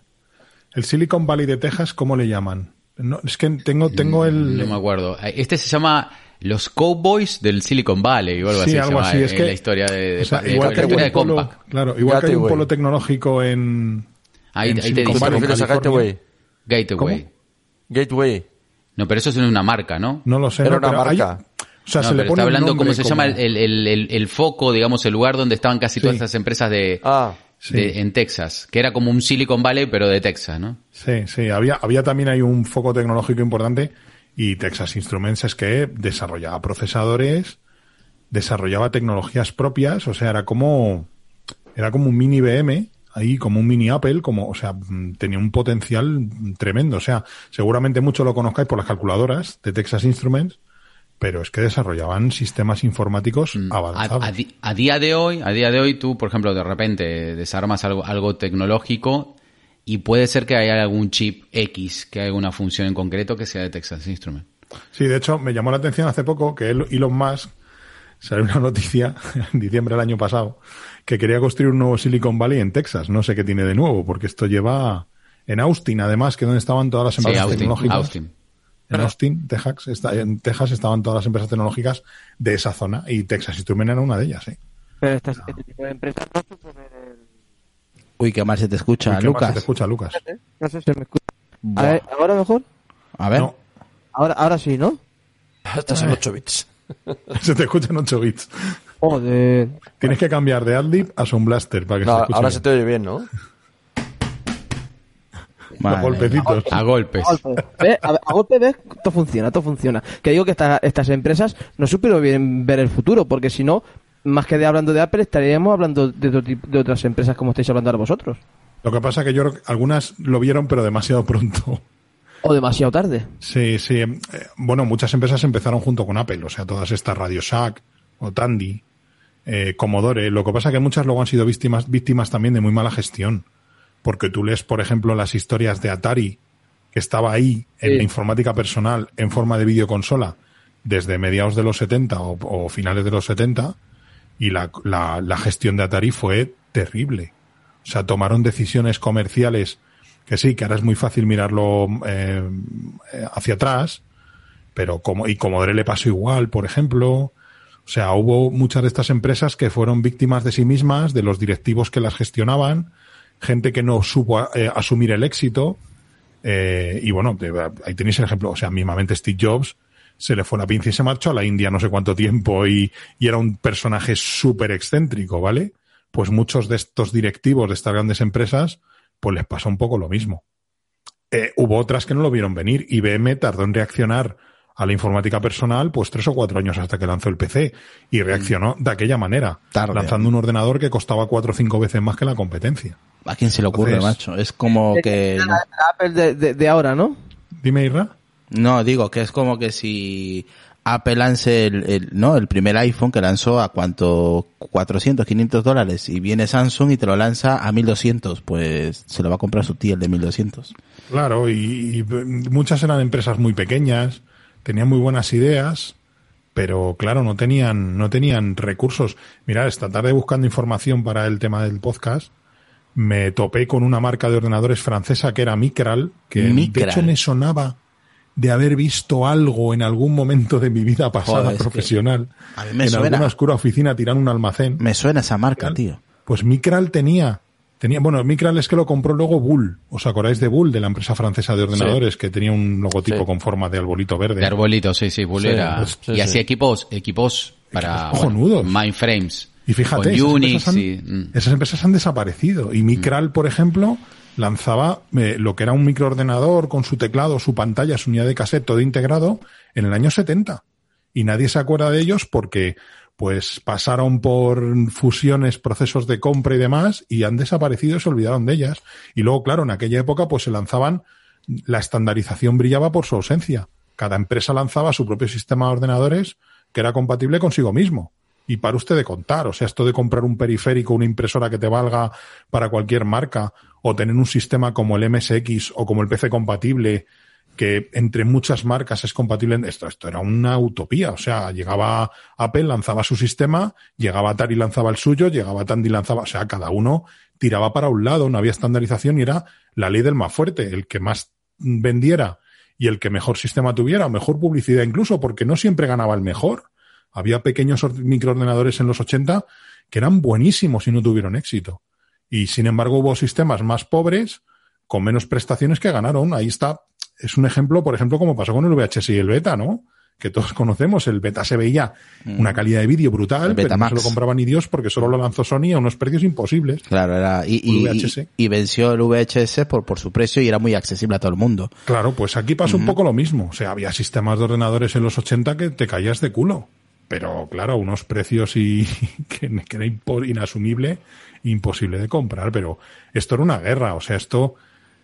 el Silicon Valley de Texas? ¿Cómo le llaman? No, es que tengo, tengo el... No me acuerdo. Este se llama Los Cowboys del Silicon Valley o algo Sí, así. se algo llama, así. Es eh, que, la historia de, de- de- igual que hay un de polo, claro, igual que hay un polo tecnológico en, Ahí, en ahí te Silicon dice ¿Te Valley, en refieres a California. Gateway? Gateway. Gateway. No, pero eso es una marca, ¿no? No lo sé. Era no, una pero hay- marca. o sea, No, se le pone está hablando cómo se como- llama el, el- el- el foco, digamos, el lugar donde estaban casi todas estas empresas de, Ah, Sí. de- en Texas, que era como un Silicon Valley, pero de Texas, ¿no? Sí, sí, había, había también hay un foco tecnológico importante y Texas Instruments es que desarrollaba procesadores, desarrollaba tecnologías propias, o sea, era como, era como un mini IBM, ahí como un mini Apple, como, o sea, mm, tenía un potencial tremendo, o sea, seguramente mucho lo conozcáis por las calculadoras de Texas Instruments, pero es que desarrollaban sistemas informáticos Mm. A, avanzados. a día de hoy, a día de hoy tú, por ejemplo, de repente desarmas algo, algo tecnológico y puede ser que haya algún chip X que haga una función en concreto que sea de Texas Instruments. Sí, de hecho, me llamó la atención hace poco que Elon Musk salió una noticia en diciembre del año pasado que quería construir un nuevo Silicon Valley en Texas. No sé qué tiene de nuevo, porque esto lleva en Austin, además, que es donde estaban todas las Sí, empresas Austin, tecnológicas. Austin. En Austin, Texas, está, en Texas estaban todas las empresas tecnológicas de esa zona y Texas Instruments era una de ellas, ¿sí? Pero estas, este tipo de empresas no suponen el... Uy, qué mal se te escucha, Uy, qué mal Lucas. se te escucha, Lucas. No sé si me escucha. A ver, ¿Ahora mejor? A ver. No, Ahora, ahora sí, ¿no? Estás en 8 bits. se te escucha en 8 bits. Joder. Tienes que cambiar de Adlib a Sound Blaster para que No, se escuche ahora bien. se te oye bien, ¿no? Los Madre golpecitos. A golpes. A golpe, ¿Ves? A, a golpe ves, todo funciona, todo funciona. Que digo que esta- estas empresas no supieron bien ver el futuro, porque si no, más que de hablando de Apple, estaríamos hablando de, otras empresas como estáis hablando ahora vosotros. Lo que pasa que yo creo que algunas lo vieron, pero demasiado pronto. O demasiado tarde. Sí, sí. eh, Bueno, muchas empresas empezaron junto con Apple, o sea, todas estas Radio Shack o Tandy, eh, Commodore. Lo que pasa que muchas luego han sido víctimas, víctimas también de muy mala gestión. Porque tú lees, por ejemplo, las historias de Atari, que estaba ahí en Sí. la informática personal en forma de videoconsola desde mediados de los 70 o, o finales de los 70, y la, la, la gestión de Atari fue terrible. O sea, tomaron decisiones comerciales que sí, que ahora es muy fácil mirarlo eh, eh, hacia atrás, pero como, y Commodore le pasó igual, por ejemplo. O sea, hubo muchas de estas empresas que fueron víctimas de sí mismas, de los directivos que las gestionaban, gente que no supo eh, asumir el éxito. eh, y bueno, ahí tenéis el ejemplo. O sea, mismamente Steve Jobs se le fue la pinza y se marchó a la India no sé cuánto tiempo y, y era un personaje súper excéntrico, ¿vale? Pues muchos de estos directivos de estas grandes empresas, pues les pasó un poco lo mismo. Eh, hubo otras que no lo vieron venir. IBM tardó en reaccionar a la informática personal, pues tres o cuatro años hasta que lanzó el PC y reaccionó de aquella manera, Tarde. lanzando un ordenador que costaba cuatro o cinco veces más que la competencia. ¿A quién se le ocurre, Entonces- macho? Es como que... La, la Apple de, de- de ahora, ¿no? Dime, Irra. No, digo que es como que si Apple lance el, el- no, el primer iPhone que lanzó a cuánto 400, 500 dólares y viene Samsung y te lo lanza a 1200, pues se lo va a comprar su tía el de 1200. Claro, y, y muchas eran empresas muy pequeñas, tenían muy buenas ideas, pero claro, no tenían, no tenían recursos. Mira, esta tarde buscando información para el tema del podcast, me topé con una marca de ordenadores francesa que era Micral, que Micral. de hecho me sonaba de haber visto algo en algún momento de mi vida pasada Joder, es que profesional, a mí me en suena. alguna oscura oficina tirando un almacén. Me suena esa marca, tío. Pues Micral tenía, tenía, bueno, Micral es que lo compró luego Bull. ¿Os acordáis de Bull, de la empresa francesa de ordenadores, que tenía un logotipo Sí. con forma de arbolito verde? De arbolito, sí, sí, Bulera. Sí, sí, y sí. hacía equipos, equipos para bueno, Mindframes. Y fíjate, esas Unix empresas han- y, mm. esas empresas han desaparecido. Y Micral, por ejemplo, lanzaba eh, lo que era un microordenador con su teclado, su pantalla, su unidad de cassette, todo integrado en el año 70. Y nadie se acuerda de ellos porque pues pasaron por fusiones, procesos de compra y demás y han desaparecido y se olvidaron de ellas. Y luego, claro, en aquella época pues se lanzaban, la estandarización brillaba por su ausencia. Cada empresa lanzaba su propio sistema de ordenadores que era compatible consigo mismo. Y para usted de contar, o sea, esto de comprar un periférico, una impresora que te valga para cualquier marca, o tener un sistema como el MSX o como el PC compatible, que entre muchas marcas es compatible, esto, esto era una utopía. O sea, llegaba Apple, lanzaba su sistema, llegaba Atari, lanzaba el suyo, llegaba Tandy, lanzaba, o sea, cada uno tiraba para un lado, no había estandarización y era la ley del más fuerte, el que más vendiera y el que mejor sistema tuviera, o mejor publicidad incluso, porque no siempre ganaba el mejor. Había pequeños or- microordenadores en los 80 que eran buenísimos y no tuvieron éxito. Y sin embargo hubo sistemas más pobres, con menos prestaciones que ganaron. Ahí está. Es un ejemplo, por ejemplo, como pasó con el VHS y el Beta, ¿no? Que todos conocemos. El Beta se veía una calidad de vídeo brutal, pero no se lo compraban ni Dios porque solo lo lanzó Sony a unos precios imposibles. Claro, era y, y, y- y venció el VHS por, por su precio y era muy accesible a todo el mundo. Claro, pues aquí pasó un poco lo mismo. O sea, había sistemas de ordenadores en los 80 que te caías de culo. Pero claro, unos precios y que, que era inasumible, imposible de comprar. Pero esto era una guerra. O sea, esto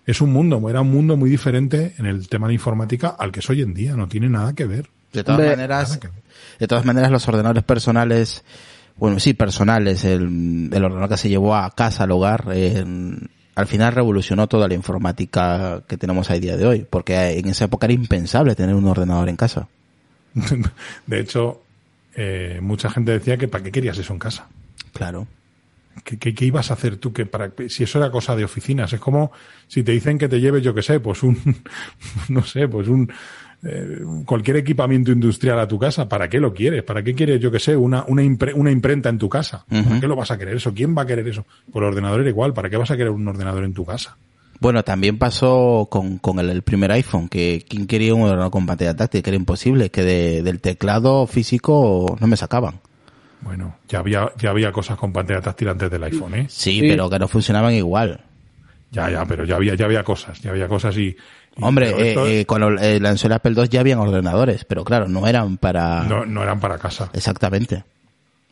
es un mundo, era un mundo muy diferente en el tema de informática al que es hoy en día. No tiene nada que ver. De todas Hombre, maneras, de todas maneras los ordenadores personales, bueno, sí, personales, el, el ordenador que se llevó a casa, al hogar, eh, al final revolucionó toda la informática que tenemos a día de hoy, porque en esa época era impensable tener un ordenador en casa. De hecho, eh, mucha gente decía que ¿para qué querías eso en casa? Claro. ¿Qué, qué, qué ibas a hacer tú? Que para, si eso era cosa de oficinas, es como si te dicen que te lleves, yo qué sé, pues un, no sé, pues un, eh, cualquier equipamiento industrial a tu casa, ¿para qué lo quieres? ¿Para qué quieres, yo qué sé, una, una, impre- una imprenta en tu casa? ¿Para qué lo vas a querer eso? ¿Quién va a querer eso? Por el ordenador era igual, ¿para qué vas a querer un ordenador en tu casa? Bueno, también pasó con, con el, el primer iPhone, que quien quería un ordenador con pantalla táctil, que era imposible, que de- del teclado físico no me sacaban. Bueno, ya había, ya había cosas con pantalla táctil antes del iPhone, ¿eh? Sí, Sí. pero que no funcionaban igual. Ya, ya, pero ya había, ya había cosas, ya había cosas y... y- Hombre, esto eh, eh, cuando eh, lanzó el Apple II ya habían ordenadores, pero claro, no eran para... no, no eran para casa. Exactamente.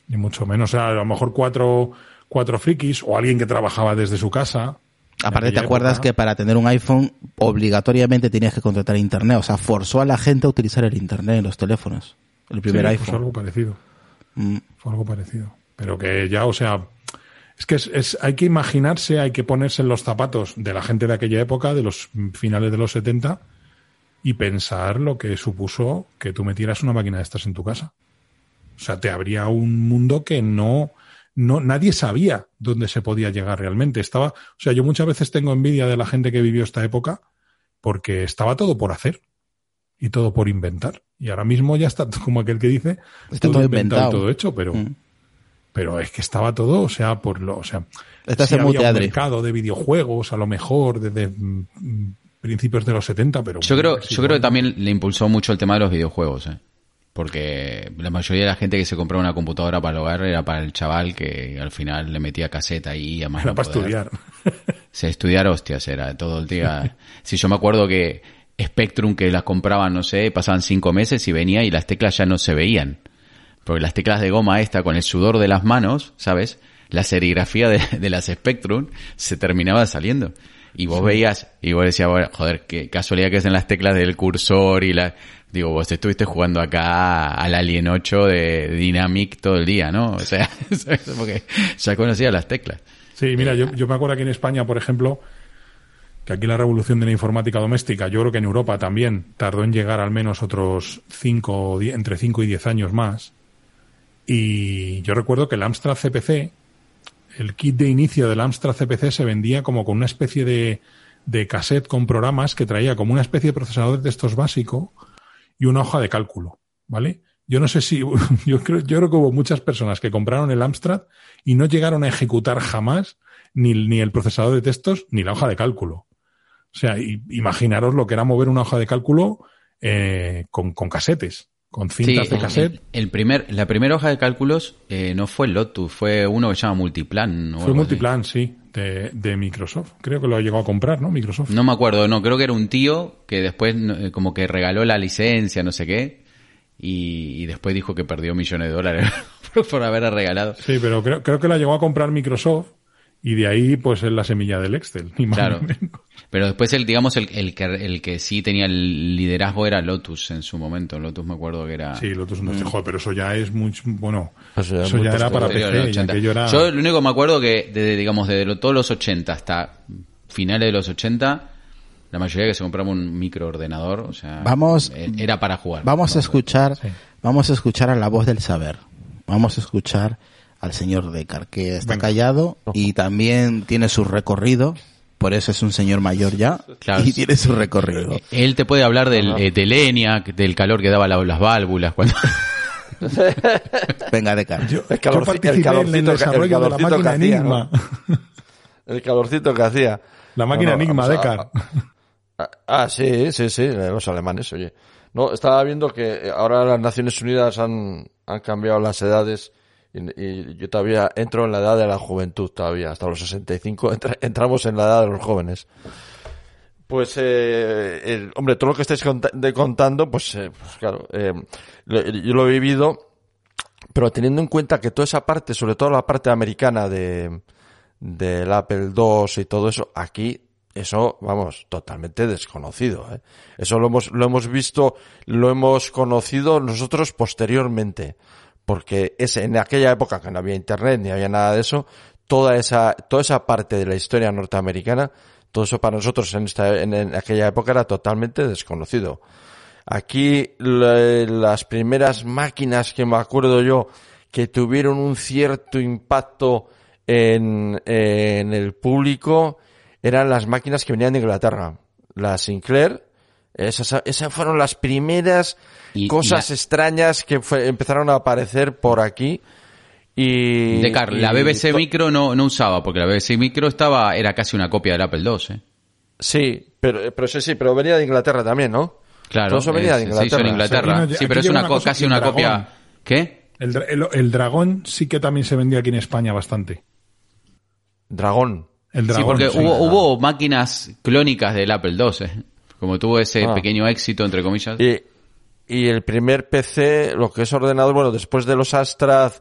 ni mucho menos. O sea, a lo mejor cuatro, cuatro frikis o alguien que trabajaba desde su casa. Aparte, ¿te acuerdas época. que para tener un iPhone obligatoriamente tenías que contratar internet? O sea, forzó a la gente a utilizar el internet en los teléfonos. El primer Sí, iPhone. Fue algo parecido. Mm. Fue algo parecido. Pero que ya, o sea, es que es- hay que imaginarse, hay que ponerse en los zapatos de la gente de aquella época, de los finales de los 70, y pensar lo que supuso que tú metieras una máquina de estas en tu casa. O sea, te abría un mundo que no, no, nadie sabía dónde se podía llegar realmente. Estaba, o sea, yo muchas veces tengo envidia de la gente que vivió esta época porque estaba todo por hacer y todo por inventar. Y ahora mismo ya está como aquel que dice, Está todo y inventado. todo hecho, pero, Mm. pero es que estaba todo, o sea, por lo, o sea, Estás sí había un mercado de videojuegos, a lo mejor desde mm, principios de los 70, pero Yo creo, sí, yo creo que también le impulsó mucho el tema de los videojuegos, ¿eh? Porque la mayoría de la gente que se compraba una computadora para el hogar era para el chaval que al final le metía caseta ahí a más era no para poder. estudiar. Se estudiar hostias era todo el día. Si yo me acuerdo que Spectrum que las compraban, no sé, pasaban cinco meses y venía y las teclas ya no se veían. Porque las teclas de goma esta con el sudor de las manos, ¿sabes? La serigrafía de, de las Spectrum se terminaba saliendo. Y vos veías, y vos decías, bueno, joder, qué casualidad que es en las teclas del cursor y la... Digo, vos estuviste jugando acá al Alien 8 de Dynamic todo el día, ¿no? O sea, porque ya conocía las teclas. Sí, mira, yo, yo me acuerdo aquí en España, por ejemplo, que aquí la revolución de la informática doméstica, yo creo que en Europa también tardó en llegar al menos otros cinco, entre 5 y 10 años más. Y yo recuerdo que el Amstrad CPC, el kit de inicio del Amstrad CPC se vendía como con una especie de, de cassette con programas que traía como una especie de procesador de textos básico y una hoja de cálculo, ¿vale? Yo no sé si, yo creo, yo creo que hubo muchas personas que compraron el Amstrad y no llegaron a ejecutar jamás ni, ni el procesador de textos ni la hoja de cálculo. O sea, imaginaros lo que era mover una hoja de cálculo eh, con, con casetes, con cintas de cassette. El, el primer, la primera hoja de cálculos eh, no fue el Lotus, fue uno que se llama Multiplan. Fue Multiplan, sí, de, de Microsoft. Creo que lo llegó a comprar, ¿no? Microsoft. No me acuerdo, no, creo que era un tío que después eh, como que regaló la licencia, no sé qué, y, y después dijo que perdió millones de dólares por, por haber regalado. Sí, pero creo, creo que la llegó a comprar Microsoft y de ahí pues es la semilla del Excel. ni más Claro. ni menos. Pero después el, digamos, el, el que, el que sí tenía el liderazgo era Lotus en su momento. Lotus me acuerdo que era... Sí, Lotus 11, joder, pero eso ya es muy, bueno, Eso ya es eso muy ya era para PC, el y 80. aquello era... Yo lo único que me acuerdo que desde, digamos, desde lo- todos los 80 hasta finales de los 80, la mayoría que se compraba un microordenador, o sea, Vamos- e- era para jugar. Vamos a escuchar, Sí. vamos a escuchar a la voz del saber. Vamos a escuchar al señor Decar, que está Venga. callado y también tiene su recorrido. Por eso es un señor mayor ya Claro. y tiene su recorrido. Él te puede hablar del, eh, del ENIAC, del calor que daba la- las válvulas. Cuando... Venga, Decar. Yo, El yo calorcito que- el de la que máquina hacía, Enigma. El calorcito que hacía. La máquina No, no, Enigma, vamos a- Decar. Ah, Ah, sí, sí, sí, los alemanes, oye. No, estaba viendo que ahora las Naciones Unidas han, han cambiado las edades y, yo todavía entro en la edad de la juventud todavía, hasta los 65 entra- entramos en la edad de los jóvenes. Pues, eh, el- hombre, todo lo que estáis de contando, pues, eh, pues claro, eh, lo- yo lo he vivido, pero teniendo en cuenta que toda esa parte, sobre todo la parte americana de, del Apple II y todo eso, aquí eso, vamos, totalmente desconocido. ¿eh? Eso lo hemos, lo hemos visto, lo hemos conocido nosotros posteriormente, porque es en aquella época que no había internet ni había nada de eso, toda esa, toda esa parte de la historia norteamericana, todo eso para nosotros en esta, en, en aquella época era totalmente desconocido. Aquí la- las primeras máquinas que me acuerdo yo que tuvieron un cierto impacto en, en el público eran las máquinas que venían de Inglaterra. La Sinclair, esas, esas fueron las primeras Y- y cosas la- extrañas que fue- empezaron a aparecer por aquí. Y, Decar, la y BBC to- Micro no, no usaba, porque la BBC Micro estaba, era casi una copia del Apple II, ¿eh? Sí, pero, pero sí, sí, pero venía de Inglaterra también, ¿no? Claro, Todo eso venía de es- se hizo en Inglaterra. Inglaterra. Aquí no- sí, pero es una, una co- cosa casi una copia. ¿Qué? El, el- el dragón sí que también se vendía aquí en España bastante. Dragón. El Sí, dragón. porque sí. hubo, hubo máquinas clónicas del Apple II, ¿eh? Como tuvo ese Ah. pequeño éxito, entre comillas. Y, y el primer PC, lo que es ordenador, bueno, después de los Astrad,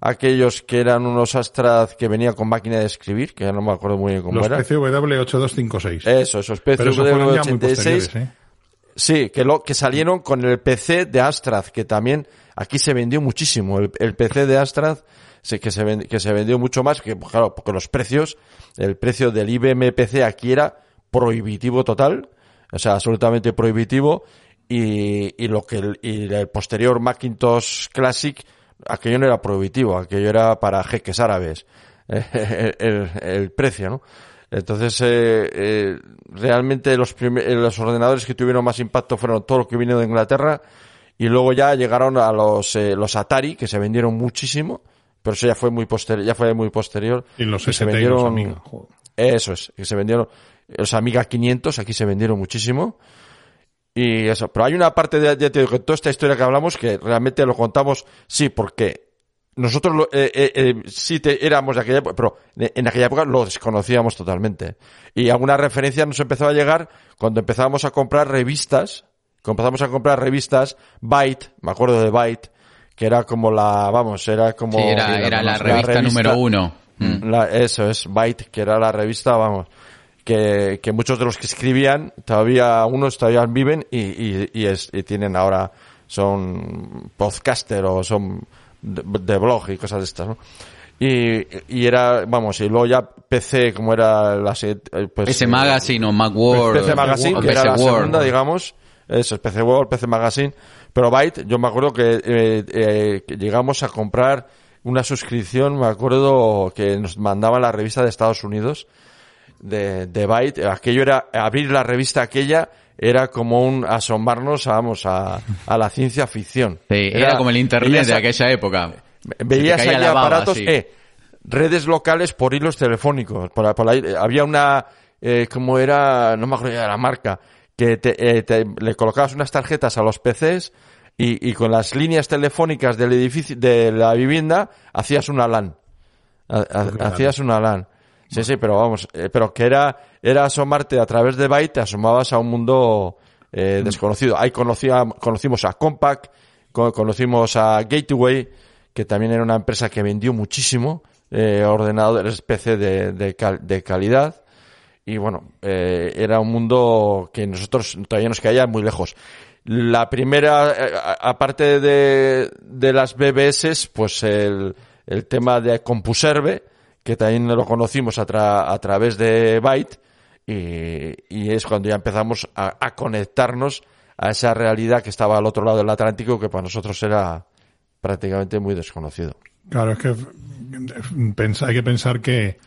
aquellos que eran unos Astrad que venían con máquina de escribir, que ya no me acuerdo muy bien cómo Los era. PCW8256. Eso, esos PC pero eso fueron ya muy 86. posteriores, ¿eh? Sí, que lo que salieron con el PC de Astrad, que también aquí se vendió muchísimo. El, el PC de Astrad sí, que se que se vendió mucho más, que pues, claro, porque los precios, el precio del IBM PC aquí era prohibitivo total, o sea, absolutamente prohibitivo, y, y lo que el, y el posterior Macintosh Classic, aquello no era prohibitivo, aquello era para jeques árabes, el, el- el precio, ¿no? Entonces, eh, eh, realmente los, eh, los ordenadores que tuvieron más impacto fueron todo lo que vino de Inglaterra y luego ya llegaron a los, eh, los Atari, que se vendieron muchísimo, pero eso ya fue muy posterior, ya fue muy posterior. Y los se ST y los Amiga. joder. Eso es, que se vendieron, los Amiga 500 aquí se vendieron muchísimo. Y eso, pero hay una parte de, toda esta historia que hablamos que realmente lo contamos, sí, porque nosotros lo- eh, eh, eh, sí te, éramos de aquella época, pero en aquella época lo desconocíamos totalmente. Y alguna referencia nos empezó a llegar cuando empezábamos a comprar revistas, cuando empezamos a comprar revistas, Byte, me acuerdo de Byte, que era como la, vamos, era como... Sí, era, era la revista número uno. Mm. La- eso es, Byte, que era la revista, vamos, que, que muchos de los que escribían, todavía unos todavía viven y, y, y, es- y tienen ahora, son podcaster o son de, de blog y cosas de estas, ¿no? Y, y era, vamos, y luego ya PC, como era la pues... Eh, Magazine o Macworld. PC Magazine, o que era PC la World. segunda, digamos. Eso es PC World, PC Magazine. Pero Byte, yo me acuerdo que, eh, eh, que llegamos a comprar una suscripción, me acuerdo que nos mandaban la revista de Estados Unidos de, de Byte. Aquello era, abrir la revista aquella era como un asomarnos, vamos, a, a la ciencia ficción. Sí, era, como el internet veías de aquella época. Veías ahí aparatos, sí. eh, redes locales por hilos telefónicos. Por, por ahí, eh, había una, eh, como era, no me acuerdo ya de la marca, que te, eh, te- le colocabas unas tarjetas a los PCs y, y con las líneas telefónicas del edificio, de la vivienda, hacías una LAN. Ha- ha- Hacías una LAN. Sí, sí, pero vamos, eh, pero que era, era asomarte a través de Byte, te asomabas a un mundo eh, desconocido. Ahí conocía, conocimos a Compaq, co- conocimos a Gateway, que también era una empresa que vendió muchísimo eh, ordenadores PC de, de, cal- de calidad. Y bueno, eh, era un mundo que nosotros todavía nos caía muy lejos. La primera, eh, aparte de, de las BBS, pues el, el tema de CompuServe, que también lo conocimos a, tra- a través de Byte, y, es cuando ya empezamos a, conectarnos a esa realidad que estaba al otro lado del Atlántico, que para nosotros era prácticamente muy desconocido. Claro, es que hay que pensar que,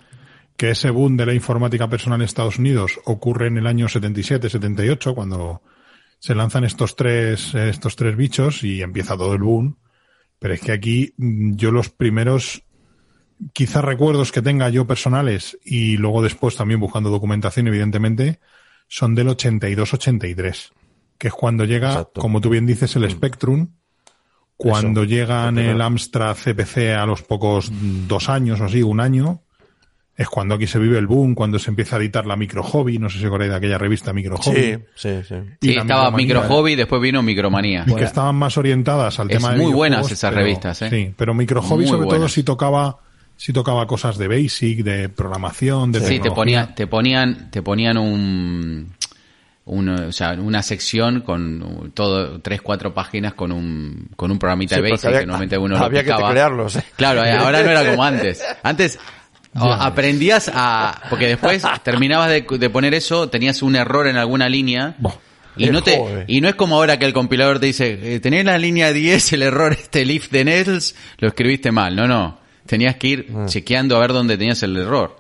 que ese boom de la informática personal en Estados Unidos ocurre en el año 77, 78, cuando se lanzan estos tres, estos tres bichos y empieza todo el boom. Pero es que aquí mm, yo los primeros quizás recuerdos que tenga yo personales y luego después también buscando documentación, evidentemente, son del 82-83, que es cuando llega, Exacto. como tú bien dices, el Spectrum, cuando Eso, llegan el. Amstrad CPC a los pocos mm, dos años o así, un año, es cuando aquí se vive el boom, cuando se empieza a editar la Micro Hobby, no sé si acordáis de aquella revista Micro Hobby. Sí, sí, sí. Y Sí, estaba. Micro Hobby, después vino Micromanía. Y que estaban más orientadas al Es tema de muy buenas esas pero- revistas, ¿eh? Sí, pero Micro Hobby Muy sobre todo si tocaba, si tocaba cosas de basic, de programación, de Sí, te ponía, te ponían, te ponían un, un, o sea, una sección con todo tres, cuatro páginas con un, con un programita Sí, de Basic había- que normalmente uno lo había que ¿eh? Claro, eh, ahora no era como antes. Antes o, aprendías a, porque después terminabas de, de poner eso, tenías un error en alguna línea. Y no, te, y no es como ahora que el compilador te dice, eh, tenés la línea 10, el error este, el if de Nels, lo escribiste mal. No, no. Tenías que ir chequeando a ver dónde tenías el error.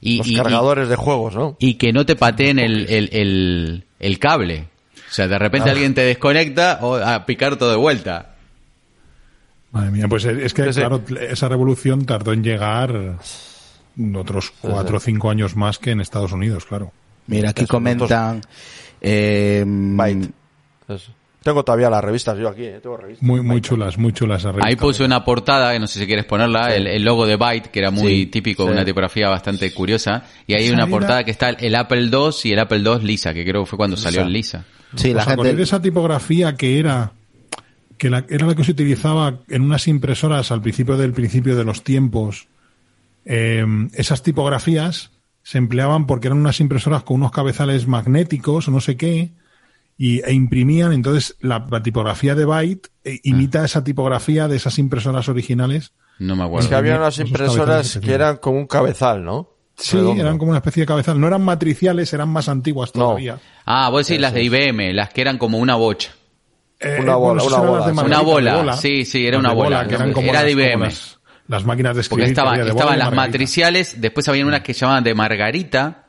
Y. Los y- y- cargadores de juegos, ¿no? y que no te pateen el, el, el, el cable. O sea, de repente alguien te desconecta o a picar todo de vuelta. Madre mía, pues es que, claro, esa revolución tardó en llegar otros cuatro o cinco años más que en Estados Unidos, claro. Mira, aquí comentan... eh, Byte. Tengo todavía las revistas yo aquí, ¿eh? Tengo revistas. Muy, muy chulas, muy chulas esas Ahí revistas. puse una portada, que no sé si quieres ponerla, el, el logo de Byte, que era muy Sí, típico, sí. una tipografía bastante curiosa. Y ahí hay una portada que está el Apple II y el Apple II Lisa, que creo que fue cuando salió el Lisa. Sí, la ¿Os acordáis de gente... esa tipografía que era que la, era la que se utilizaba en unas impresoras al principio del principio de los tiempos? Eh, esas tipografías se empleaban porque eran unas impresoras con unos cabezales magnéticos o no sé qué y, e imprimían entonces la, la tipografía de Byte eh, imita esa tipografía de esas impresoras originales. No me Es acuerdo. que había unas impresoras que eran como un cabezal, ¿no? Sí, Redondo. eran como una especie de cabezal. No eran matriciales, eran más antiguas No. todavía. Ah, vos decís las de IBM, las que eran como una bocha. Eh, Una bola, una bola, Una bola, sí, sí, era una bola. que eran como Era de las- IBM. las, las máquinas de escribir. Porque estaba, había de estaban las matriciales, después habían unas que llamaban de margarita,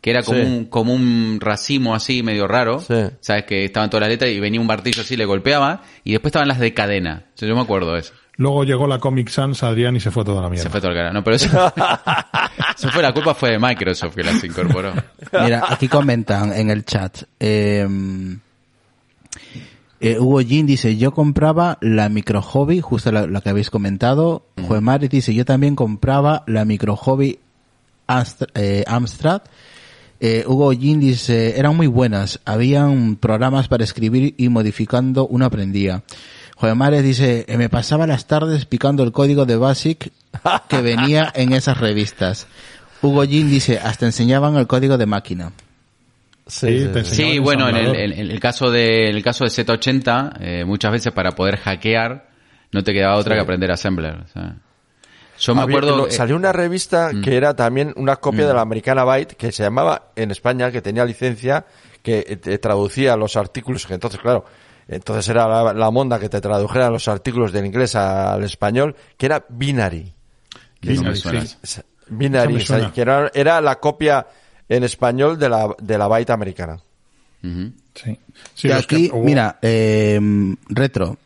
que era como, Sí. un, como un racimo así medio raro, Sí. sabes que estaban todas las letras y venía un martillo así, le golpeaba, y después estaban las de cadena. O sea, yo me acuerdo de eso. Luego llegó la Comic Sans, Adrián, y se fue toda la mierda. Se fue todo el cara. No, pero eso, eso fue la culpa fue de Microsoft que las incorporó. Mira, aquí comentan en el chat. eh, eh, Hugo Jin dice, yo compraba la micro hobby, justo la, la que habéis comentado. Juan Mari dice, yo también compraba la micro hobby Amstrad. eh, Amstrad. Eh, Hugo Jin dice, eran muy buenas, habían programas para escribir y modificando uno aprendía. Juan Mares dice, "Eh, me pasaba las tardes picando el código de BASIC que venía en esas revistas. Hugo Jin dice, hasta enseñaban el código de máquina. Sí, te Sí, el bueno, en el, ensamblador. en el caso de, en el caso de Z80, eh, muchas veces para poder hackear no te quedaba otra que aprender assembler. o sea. Yo me Había- acuerdo... lo- que- salió una revista Mm. que era también una copia de la americana Byte que se llamaba en España, que tenía licencia, que eh, traducía los artículos, que entonces, claro, entonces era la, la monda que te tradujera los artículos del inglés al español, que era Binary. que Binary, Binary, que era, era la copia en español de la, de la Byte americana. Sí. Sí, y los que- aquí, mira, eh, retro,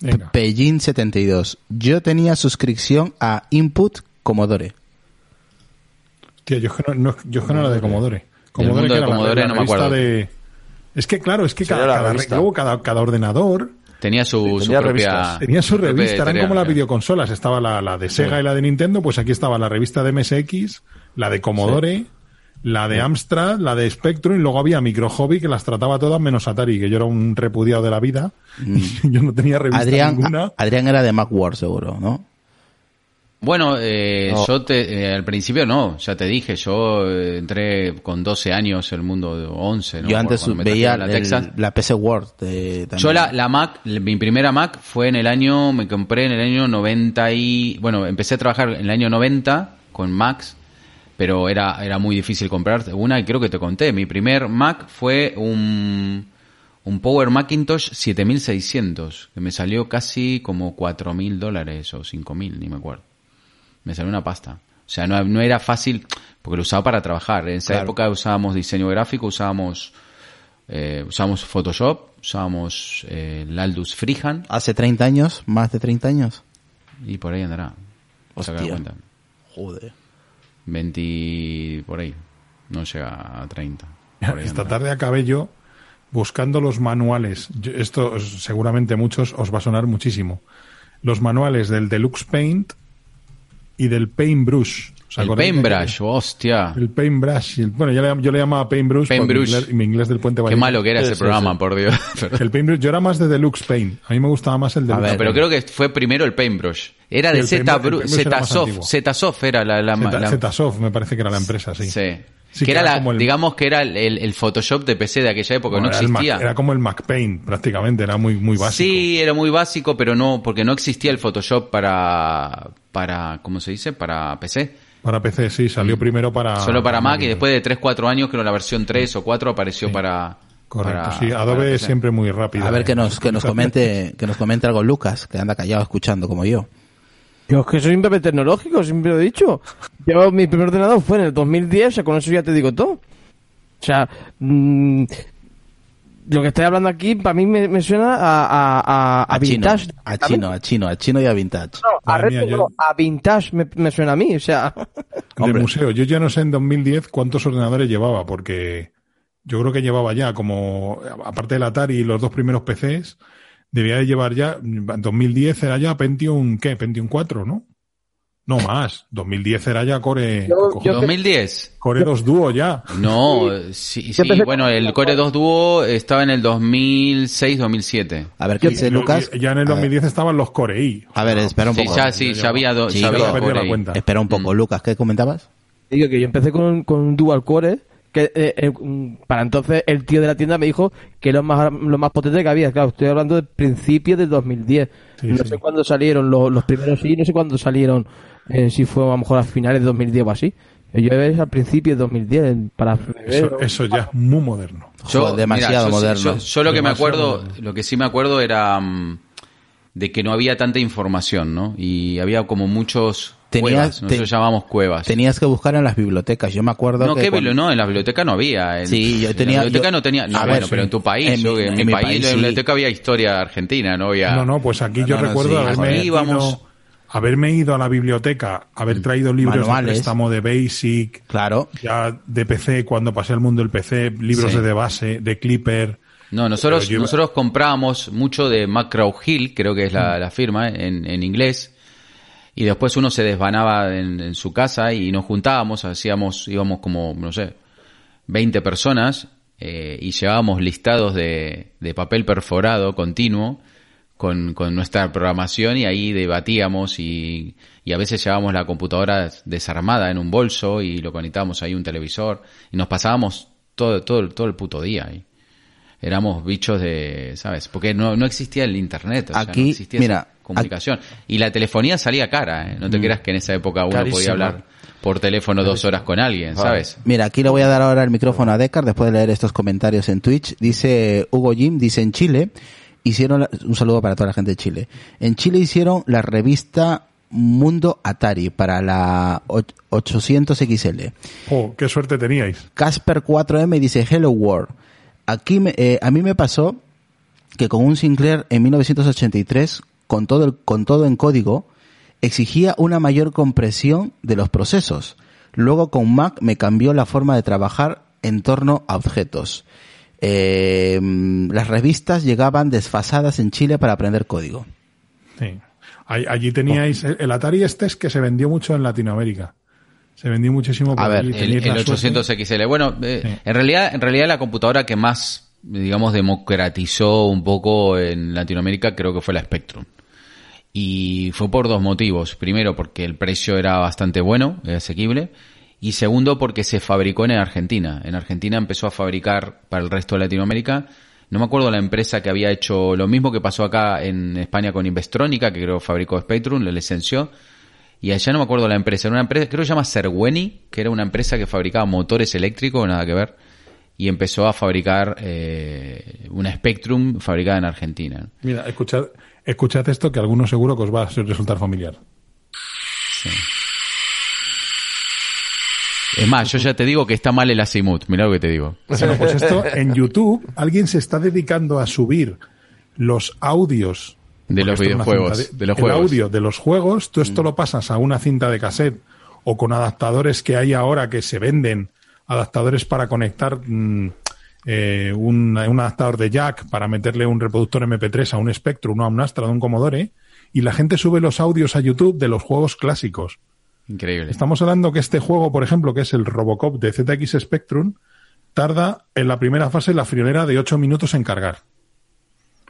venga. Pellín 72. Yo tenía suscripción a Input Commodore. Tío, yo es que no, no- yo es que no era de Commodore. Commodore de era la- Commodore la no me revista acuerdo. de- Es que claro, es que cada, cada, revista. luego cada, cada ordenador Tenía su, tenía propia... revistas. tenía su revista, eran como las videoconsolas. Estaba la, la de Sega y la de Nintendo, pues aquí estaba la revista de MSX, la de Commodore, la de Amstrad, la de Spectrum y luego había Micro Hobby que las trataba todas menos Atari, que yo era un repudiado de la vida. yo no tenía revista Adrián, ninguna. Adrián era de Macworld, seguro, ¿no? Bueno, eh, yo te, eh, al principio no, ya te dije, yo eh, entré con 12 años en el mundo, de 11, ¿no? Yo antes Cuando veía trajeron a el- Texas. la PC World. de- Yo también. la, la Mac, mi primera Mac fue en el año, me compré en el año 90 y, bueno, empecé a trabajar en el año 90 con Macs, pero era, era muy difícil comprar una y creo que te conté. Mi primer Mac fue un, un Power Macintosh 7600, que me salió casi como 4000 dólares o 5000, ni me acuerdo. Me salió una pasta. O sea, no, no era fácil, porque lo usaba para trabajar. En esa Claro. época usábamos diseño gráfico, usábamos eh, usábamos Photoshop, usábamos eh, el Aldus Freehand Hace 30 años, más de 30 años. y por ahí andará. Hostia. Joder. 20 por ahí. No llega a 30. Por ahí Esta tarde acabé yo buscando los manuales. Yo- esto seguramente muchos os va a sonar muchísimo. Los manuales del Deluxe Paint y del Paintbrush. ¿Os El Paintbrush, hostia. El Paintbrush. el- Bueno, yo le, yo le llamaba Paintbrush, Paintbrush. mi inglés, mi inglés del puente Qué malo que era Sí, ese sí, programa, sí. por Dios. El Paintbrush, yo era más de Deluxe Paint. A mí me gustaba más el Deluxe ver, pero creo que fue primero el Paintbrush. Era de El Z, Paintbrush- el Bru- Paintbrush era más Zsoft. antiguo. Zsoft era la... la, Z- la- Zsoft me parece que era la empresa, sí. Sí. Sí, que era, la, como el- digamos que era el, el- el Photoshop de PC de aquella época, Bueno, no Mac- existía. era como el MacPaint, prácticamente. Era muy, muy básico. Sí, era muy básico, pero no, porque no existía el Photoshop para, para, ¿cómo se dice? Para PC. Para PC, sí. Salió primero para... Mm. Solo para Mac y después de 3, 4 años, creo la versión 3 o 4 apareció para... Correcto, para- sí. para Adobe PC. siempre muy rápido. A ver que nos, que nos comente, que nos comente algo Lucas, que anda callado escuchando como yo. Yo es que soy un bebé tecnológico, siempre lo he dicho. Yo, mi primer ordenador fue en el 2010, o sea, con eso ya te digo todo. O sea, mm, lo que estoy hablando aquí, para mí me, me suena a, a, a, a chino, vintage. a chino, a chino, a chino y a vintage. No, a, mía, retro, yo- no, a vintage me, me suena a mí, o sea. de museo. Yo ya no sé en 2010 cuántos ordenadores llevaba, porque yo creo que llevaba ya como, aparte del Atari y los dos primeros PCs, debía de llevar ya, en 2010 era ya Pentium, ¿qué? Pentium 4, ¿no? No más. 2010 era ya Core, Yo- yo- 2010. Core 2 Duo ya. No, sí, sí, bueno, el Core 2 Duo estaba en el 2006-2007. A ver qué dice Lucas. Ya en el A ver, 2010 estaban los Core I. A ver, espera un Sí, poco. ya, sí, ya había, do- Sí, ya había Core la ahí. cuenta. Espera un poco, Lucas, ¿qué comentabas? Digo que yo empecé con, con un dual core, que eh, eh, mm, para entonces el tío de la tienda me dijo que lo más, lo más potente que había. Claro, estoy hablando de principios del 2010. Sí, no sí. sé cuándo salieron los, los primeros sí, no sé cuándo salieron, eh, si fue a lo mejor a finales de 2010 o así. Yo es al principio de 2010, para febrero. Eso, eso ya es muy moderno. Joder, demasiado yo, moderno. Yo, yo lo que me acuerdo, moderno. lo que sí me acuerdo era mm, de que no había tanta información, ¿no? Y había como muchos Tenías- cuevas, te- nosotros llamamos cuevas. Tenías que buscar en las bibliotecas. Yo me acuerdo no, que ¿qué cuando- bibli- no, en la biblioteca no había. En, Sí, yo en tenía- la biblioteca yo- no tenía. No, a ver, bueno, sí. pero en tu país, En yo- mi- en, en mi mi país, país, en la sí. biblioteca había historia argentina, no había. No, no, pues aquí yo recuerdo sí, haberme, ido, haberme ido a la biblioteca, haber traído libros Manuales. de préstamo de Basic, Claro. ya de PC cuando pasé al mundo del PC, libros Sí. de, de base, de Clipper. No, nosotros, yo nosotros comprábamos mucho de Macro Hill, creo que es Mm. la, la firma en, en inglés, y después uno se desvanaba en, en su casa y nos juntábamos, hacíamos, íbamos como, no sé, 20 personas, eh, y llevábamos listados de, de papel perforado continuo con, con nuestra programación y ahí debatíamos y, y a veces llevábamos la computadora desarmada en un bolso y lo conectábamos ahí a un televisor y nos pasábamos todo, todo, todo el puto día ahí. Éramos bichos de, ¿sabes? Porque no, no existía el internet, o sea, Aquí, no existía mira, comunicación. Y la telefonía salía cara, ¿eh? No te creas que en esa época uno podía hablar por teléfono dos horas con alguien, ¿sabes? Mira, aquí le voy a dar ahora el micrófono a Decar después de leer estos comentarios en Twitch. Dice Hugo Jim, dice en Chile, hicieron, la- un saludo para toda la gente de Chile. En Chile hicieron la revista Mundo Atari para la och- 800 XL. Oh, qué suerte teníais. Casper 4M dice Hello World. Aquí me- eh, a mí me pasó que con un Sinclair en 1983, con todo, el- con todo en código, exigía una mayor compresión de los procesos. Luego con Mac me cambió la forma de trabajar en torno a objetos. Eh, las revistas llegaban desfasadas en Chile para aprender código. Sí. Allí teníais el Atari este es que se vendió mucho en Latinoamérica. Se vendió muchísimo A ver. El, el la suerte. 800 XL. Bueno, eh, Sí. en realidad, en realidad la computadora que más, digamos, democratizó un poco en Latinoamérica creo que fue la Spectrum. Y fue por dos motivos. Primero, porque el precio era bastante bueno, asequible. Y segundo, porque se fabricó en Argentina. En Argentina empezó a fabricar para el resto de Latinoamérica. No me acuerdo la empresa que había hecho lo mismo que pasó acá en España con Investrónica, que creo fabricó Spectrum, le licenció. Y allá no me acuerdo la empresa, era una empresa, creo que se llama Serweni, que era una empresa que fabricaba motores eléctricos, nada que ver, y empezó a fabricar eh, una Spectrum fabricada en Argentina. Mira, escuchad, escuchad esto que a algunos seguro que os va a resultar familiar. Es más, yo ya te digo que está mal el azimut, mirá lo que te digo. Bueno, pues esto en YouTube alguien se está dedicando a subir los audios De los videojuegos, de los el juegos. Mm. audio de los juegos, tú esto lo pasas a una cinta de cassette o con adaptadores que hay ahora que se venden, adaptadores para conectar mm, eh, un, un adaptador de jack para meterle un reproductor MP3 a un Spectrum, no a un Astra, a un Commodore, y la gente sube los audios a YouTube de los juegos clásicos. Increíble. Estamos hablando que este juego, por ejemplo, que es el Robocop de ZX Spectrum, tarda en la primera fase la friolera de 8 minutos en cargar.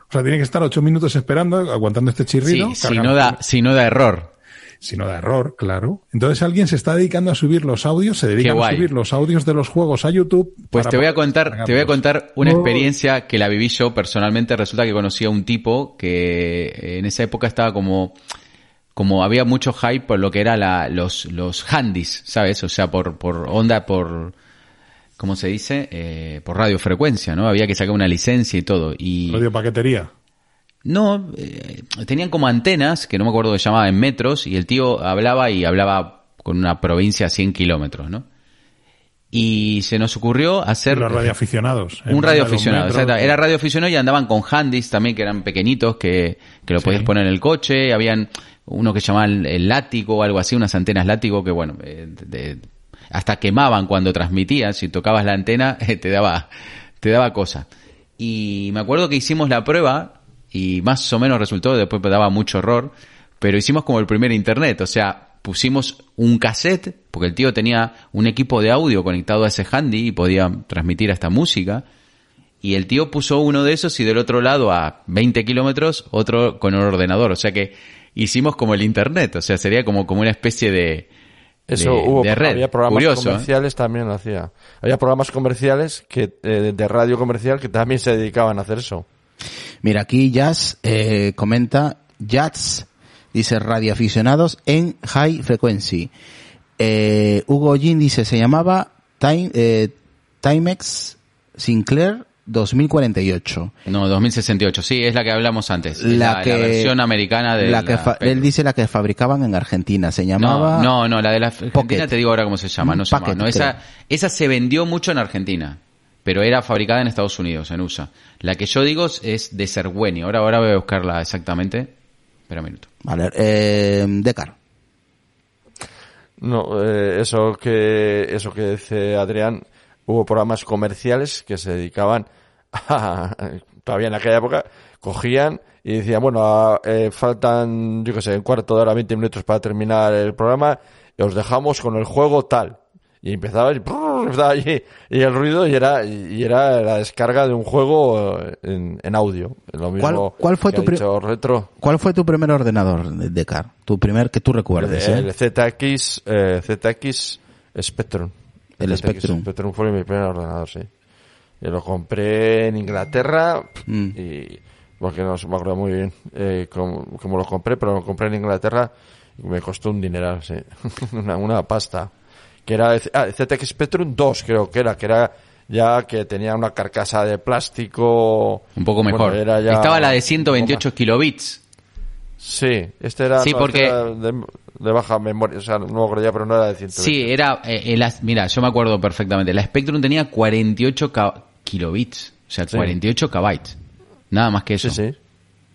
O sea, tiene que estar 8 minutos esperando, aguantando este Sí, chirrido. si cargando. no da, si no da error. Si no da error, claro. Entonces alguien se está dedicando a subir los audios, se dedica a subir los audios de los juegos a YouTube. Pues te voy a contar, te voy a contar una experiencia que la viví yo personalmente. Resulta que conocí a un tipo que en esa época estaba como, como había mucho hype por lo que era la, los, los handys, ¿sabes? O sea, por, por onda, por, ¿cómo se dice? Eh, por radiofrecuencia, ¿no? Había que sacar una licencia y todo. Y Radio paquetería. no, eh, tenían como antenas, que no me acuerdo que llamaba en metros, y el tío hablaba y hablaba con una provincia a 100 kilómetros, ¿no? Y se nos ocurrió hacer Los radioaficionados. Un radioaficionado, metros, exacto. Era radioaficionado y andaban con handys también que eran pequeñitos que, que lo Sí. podías poner en el coche. Habían uno que llamaban el látigo o algo así, unas antenas látigo que bueno, eh, de- hasta quemaban cuando transmitían. Si tocabas la antena eh, te daba, te daba cosa. Y me acuerdo que hicimos la prueba y más o menos resultó, después daba mucho error, pero hicimos como el primer internet, o sea, pusimos un cassette, porque el tío tenía un equipo de audio conectado a ese handy y podía transmitir hasta música, y el tío puso uno de esos y del otro lado a 20 kilómetros otro con un ordenador, o sea que hicimos como el internet, o sea, sería como, como una especie de, Eso de, hubo, de red. había programas Curioso, ¿eh? comerciales también lo hacía. Había programas comerciales que eh, de radio comercial que también se dedicaban a hacer eso. Mira, aquí Jazz eh, comenta, Jazz dice radioaficionados en high frequency. Eh, Hugo Jin dice, se llamaba Time, eh, Timex Sinclair 2048. No, 2068, sí, es la que hablamos antes. Es La la, que- la versión americana de la que la él dice la que fabricaban en Argentina, se llamaba... No, no, no, la de la Argentina Pocket. te digo ahora cómo se llama, no se llama. Packet, No, esa, esa se vendió mucho en Argentina, pero era fabricada en Estados Unidos, en USA. La que yo digo es de Serweni. Ahora, ahora voy a buscarla exactamente. Espera un minuto. Vale, eh, Decar. No, eh, eso que eso que dice Adrián, hubo programas comerciales que se dedicaban a, todavía en aquella época, cogían y decían, bueno, ah, eh, faltan, yo qué sé, un cuarto de hora, 20 minutos para terminar el programa, y os dejamos con el juego tal. y empezaba y, empezaba y, y el ruido y era y era la descarga de un juego en, en audio lo mismo ¿Cuál- cuál fue que tu ha pri- dicho retro ¿Cuál fue tu primer ordenador de Car? Tu primer que tú recuerdes, el ¿eh? ZX eh, ZX Spectrum El ZX Spectrum. Spectrum fue mi primer ordenador sí y lo compré en Inglaterra Mm. y porque no se me acuerdo muy bien eh, cómo, lo compré pero lo compré en Inglaterra y me costó un dineral sí una, una pasta que era ah, ZX Spectrum 2 creo que era que era ya que tenía una carcasa de plástico Un poco Bueno, mejor. era ya Estaba la de un poco 128 kilobits. Sí, este era, Sí, no, porque- este era de, de baja memoria, o sea, no me acuerdo ya, pero no era de 120. Sí, era... eh, el as- mira, yo me acuerdo perfectamente. La Spectrum tenía 48 ca- kilobits. O sea, Sí. 48 kbytes. Nada más que eso. sí, sí.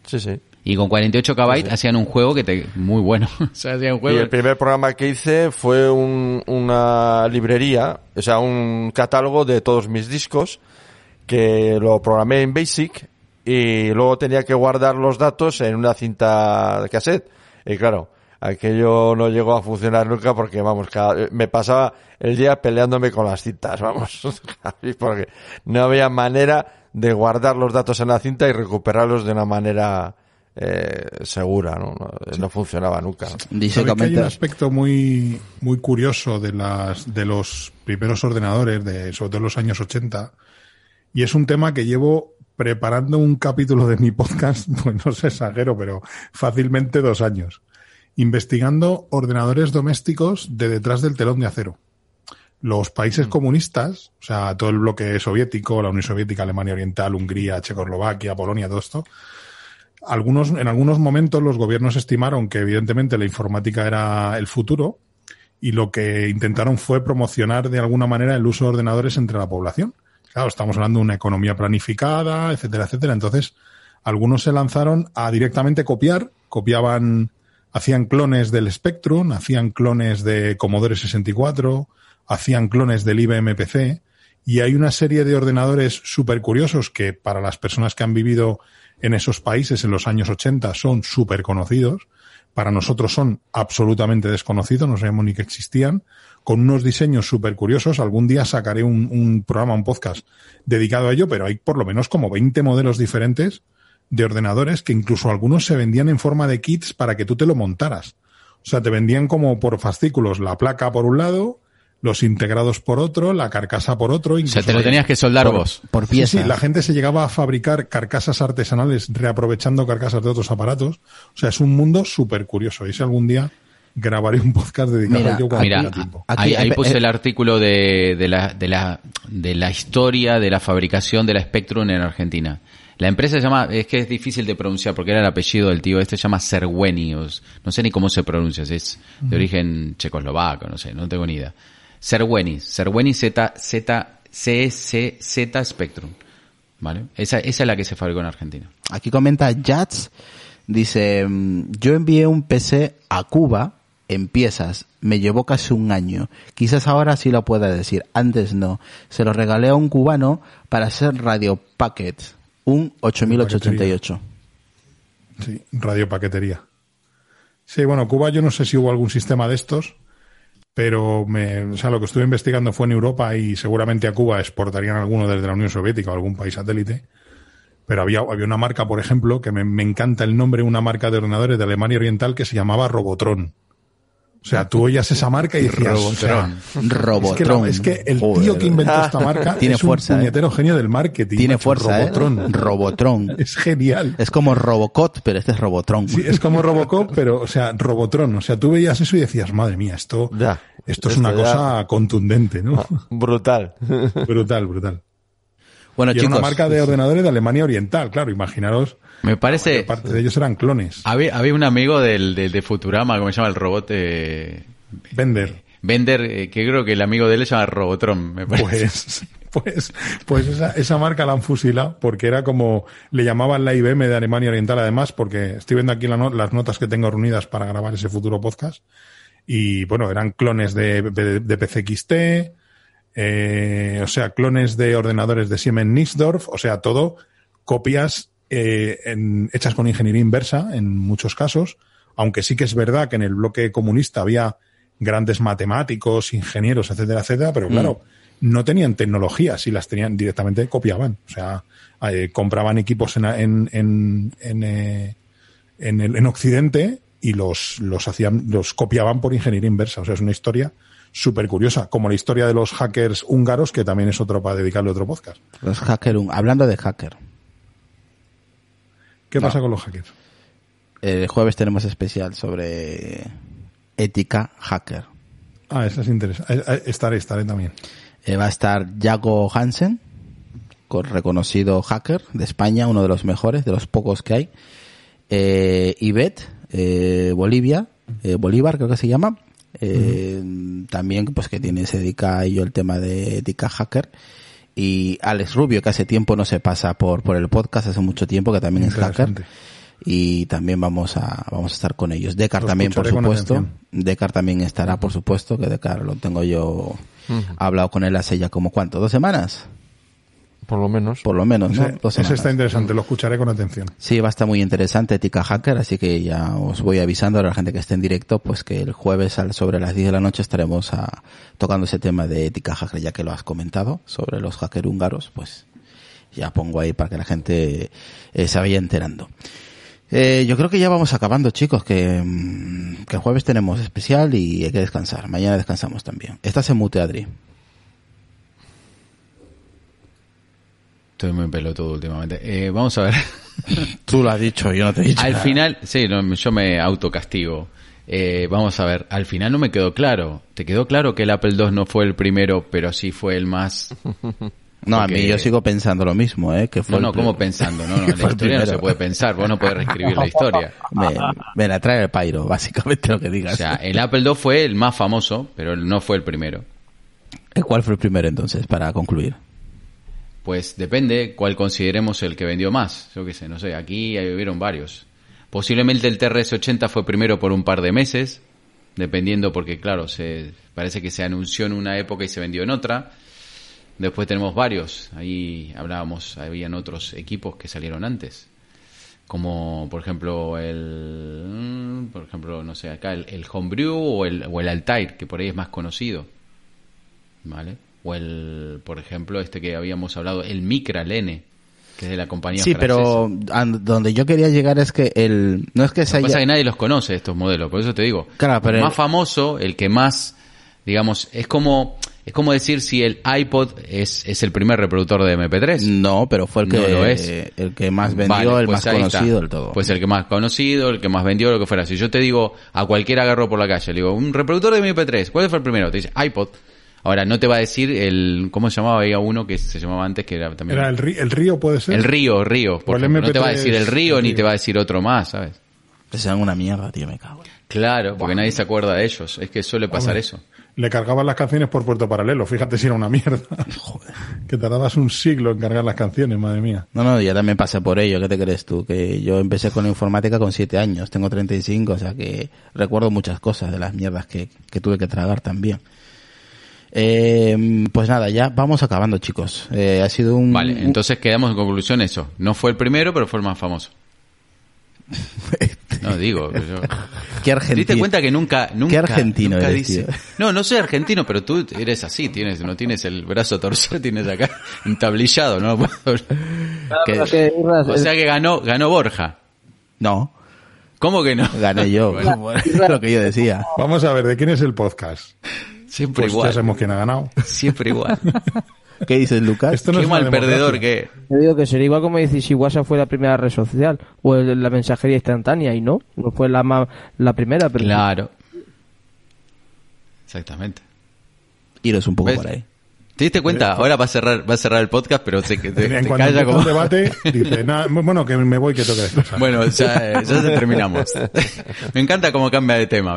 Sí, sí. Y con 48 kbytes hacían un juego que te... Muy bueno. o sea, hacían un Y juego... el primer programa que hice fue un- una librería, o sea, un catálogo de todos mis discos, que lo programé en Basic y luego tenía que guardar los datos en una cinta de cassette. Y claro, aquello no llegó a funcionar nunca porque, vamos, cada- me pasaba el día peleándome con las cintas, vamos, porque no había manera de guardar los datos en la cinta y recuperarlos de una manera eh, segura, ¿no? No, no funcionaba nunca. Dice, que hay un aspecto muy, muy curioso de las, de los primeros ordenadores, de, sobre todo en los años 80, y es un tema que llevo preparando un capítulo de mi podcast, pues no sé, exagero, pero fácilmente dos años, investigando ordenadores domésticos de detrás del telón de acero. Los países comunistas, o sea, todo el bloque soviético, la Unión Soviética, Alemania Oriental, Hungría, Checoslovaquia, Polonia, todo esto, algunos, en algunos momentos los gobiernos estimaron que evidentemente la informática era el futuro y lo que intentaron fue promocionar de alguna manera el uso de ordenadores entre la población. Claro, estamos hablando de una economía planificada, etcétera, etcétera. Entonces, algunos se lanzaron a directamente copiar, copiaban, hacían clones del Spectrum, hacían clones de Commodore 64, hacían clones del IBM PC, y hay una serie de ordenadores súper curiosos que para las personas que han vivido en esos países en los años 80 son súper conocidos, para nosotros son absolutamente desconocidos, no sabemos ni que existían, con unos diseños súper curiosos. Algún día sacaré un, un programa, un podcast dedicado a ello, pero hay por lo menos como 20 modelos diferentes de ordenadores que incluso algunos se vendían en forma de kits para que tú te lo montaras. O sea, te vendían como por fascículos la placa por un lado, los integrados por otro, la carcasa por otro. O sea, incluso te lo tenías que soldar por, vos. por piezas. sí, la gente se llegaba a fabricar carcasas artesanales reaprovechando carcasas de otros aparatos. O sea, es un mundo súper curioso. Y si algún día grabaré un podcast dedicado Mira, a ello cuando Mira, tenga tiempo. Aquí- ahí, ahí puse eh, el artículo de, de, la, de, la, de la historia de la fabricación de la Spectrum en Argentina. La empresa se llama, es que es difícil de pronunciar porque era el apellido del tío, este se llama Serweni, o s- no sé ni cómo se pronuncia, si es de origen checoslovaco, no sé, no tengo ni idea. Serweni, Serweni Z, Z, C, Z Spectrum. ¿Vale? Esa, esa es la que se fabricó en Argentina. Aquí comenta Jats, dice, mm, yo envié un PC a Cuba en piezas, me llevó casi un año. Quizás ahora sí lo pueda decir, antes no. Se lo regalé a un cubano para hacer Radio Packet, un 8888. Sí, radiopaquetería. Sí, bueno, Cuba yo no sé si hubo algún sistema de estos, pero me, o sea, lo que estuve investigando fue en Europa y seguramente a Cuba exportarían alguno desde la Unión Soviética o algún país satélite. Pero había, había una marca, por ejemplo, que me, me encanta el nombre, una marca de ordenadores de Alemania Oriental que se llamaba Robotron. O sea, tú oías esa marca y decías, o sea, Robotron. Es que, la- es que el tío que inventó esta marca Tiene es fuerza, un ¿eh? puñetero genio del marketing. Tiene macho. fuerza, Robotron. ¿eh? Robotron. Es genial. Es como Robocop, pero este es Robotron. Sí, es como Robocop, pero, o sea, Robotron. O sea, tú veías eso y decías, madre mía, esto, Ya. esto es Esto una ya- cosa contundente, ¿no? Brutal. brutal, brutal. Bueno, y era chicos, una marca de ordenadores de Alemania Oriental, claro, imaginaros, Me parece, parte de ellos eran clones. había, había un amigo del, del- de Futurama, ¿cómo se llama el robot? Eh, Vender. Bender, eh, que creo que el amigo de él se llama Robotron, me parece. Pues, pues, pues esa, esa marca la han fusilado porque era como, le llamaban la IBM de Alemania Oriental además, porque estoy viendo aquí la no- las notas que tengo reunidas para grabar ese futuro podcast. Y bueno, eran clones de, de, de PCXT, eh, o sea, clones de ordenadores de Siemens Nixdorf, o sea, todo copias eh, en- hechas con ingeniería inversa en muchos casos, aunque sí que es verdad que en el bloque comunista había grandes matemáticos, ingenieros, etcétera, etcétera, pero claro, no tenían tecnología, si las tenían directamente copiaban. O sea, eh, compraban equipos en, en, en, en, eh, en, el, en Occidente y los, los hacían, los copiaban por ingeniería inversa. O sea, es una historia súper curiosa, como la historia de los hackers húngaros, que también es otro para dedicarle otro podcast. Los hackers, hablando de hacker. ¿Qué No. pasa con los hackers? El jueves tenemos especial sobre ética hacker. Ah, esa es interesante. Eh, eh, Estaré, estaré también. Eh, va a estar Jago Hansen, con reconocido hacker de España, uno de los mejores, de los pocos que hay. Eh, eh, Bolivia, eh, Bolívar creo que se llama. Eh, También pues que tiene, se dedica a ello el tema de ética hacker. Y Alex Rubio, que hace tiempo no se pasa por, por el podcast, hace mucho tiempo que también es hacker. Y también vamos a, vamos a estar con ellos. Decar también, por supuesto. Decar también estará, por supuesto, que Decar lo tengo yo hablado con él hace ya como cuánto, dos semanas, Por lo menos. por lo menos, ¿no? Ese está interesante, lo escucharé con atención. Sí, va a estar muy interesante Ética Hacker, así que ya os voy avisando a la gente que esté en directo, pues que el jueves al- sobre las 10 de la noche estaremos a- tocando ese tema de Ética Hacker, ya que lo has comentado, sobre los hackers húngaros, pues ya pongo ahí para que la gente eh, se vaya enterando. Eh, yo creo que ya vamos acabando, chicos, que, mm, que el jueves tenemos especial y hay que descansar. Mañana descansamos también. Estás en mute, Adri. Estoy muy pelotudo últimamente. Eh, vamos a ver. Tú lo has dicho, yo no te he dicho. al nada. final, sí, no, yo me autocastigo. Eh, vamos a ver, al final no me quedó claro. ¿Te quedó claro que el Apple II no fue el primero, pero sí fue el más... No, a mí porque- yo sigo pensando lo mismo, ¿eh? Que fue No, no, ¿cómo pensando? No, no, la historia no se puede pensar, vos no podés reescribir la historia. Me, me la trae el pairo, básicamente lo que O digas. sea, el Apple II fue el más famoso, pero no fue el primero. ¿Eh, ¿Cuál fue el primero entonces, para concluir? Pues depende cuál consideremos el que vendió más. Yo qué sé, no sé, aquí hubieron varios. Posiblemente el TRS-80 fue primero por un par de meses, dependiendo porque, claro, se parece que se anunció en una época y se vendió en otra. Después tenemos varios. Ahí hablábamos, habían otros equipos que salieron antes. Como, por ejemplo, el... mm, Por ejemplo, no sé, acá el, Homebrew o el, o el Altair, que por ahí es más conocido. ¿Vale? O el, por ejemplo, este que habíamos hablado, el Micra Lene, que es de la compañía Sí, francesa. pero donde yo quería llegar es que el no es que se pasa haya... es que nadie los conoce, estos modelos, por eso te digo. Claro, pero el el- más famoso, el que más, digamos, es como, es como decir si el iPod es, es el primer reproductor de MP3. No, pero fue el que No lo es. el que más vendió, Vale, el pues más conocido del todo. Pues el que más conocido, el que más vendió, lo que fuera. Si yo te digo, a cualquiera agarro por la calle, le digo, un reproductor de mi MP3, ¿cuál fue el primero? Te dice iPod. Ahora, no te va a decir el, ¿cómo se llamaba? Había uno que se llamaba antes que era también... Era el, ri- el río, puede ser. El río, río. Por ejemplo. no te va a MP3 decir el río ni río. te va a decir otro más, ¿sabes? Se dan una mierda, tío, me cago. Claro, porque nadie se acuerda de ellos. Es que suele pasar Hombre. eso. Le cargaban las canciones por puerto paralelo. Fíjate si era una mierda. Joder. que tardabas un siglo en cargar las canciones, madre mía. No, no, yo también pasé por ello, ¿qué te crees tú? Que yo empecé con la informática con 7 años, tengo 35, o sea que recuerdo muchas cosas de las mierdas que, que tuve que tragar también. Eh, pues nada, ya vamos acabando, chicos. Eh, ha sido un... Vale, entonces quedamos en conclusión eso. No fue el primero, pero fue el más famoso. No, digo. yo- Qué ¿Te argentino. diste cuenta que nunca, nunca, Qué argentino nunca eres, dice- tío. No, no soy argentino, pero tú eres así, tienes, no tienes el brazo torcido, tienes acá entablillado, ¿no? Que- Que, O sea que ganó, ganó Borja. No, ¿Cómo que no? gané yo, es lo que yo decía. Vamos a ver, ¿de quién es el podcast? Siempre Pues ya igual. sabemos quién ha ganado. Siempre igual. ¿Qué dices, Lucas? Esto no Qué es mal perdedor que. Yo digo que sería igual como decir si WhatsApp fue la primera red social o el- la mensajería instantánea y no, no fue la ma- la primera, pero Claro. Exactamente. Iros un poco ¿Ves? por ahí. ¿Te diste cuenta? Ahora va a cerrar, va a cerrar el podcast, pero sé que te, En te cuanto calla como... el debate, dice, "Nada, bueno, que me voy, que tengo que descansar. Bueno, ya, ya terminamos. Me encanta cómo cambia de tema.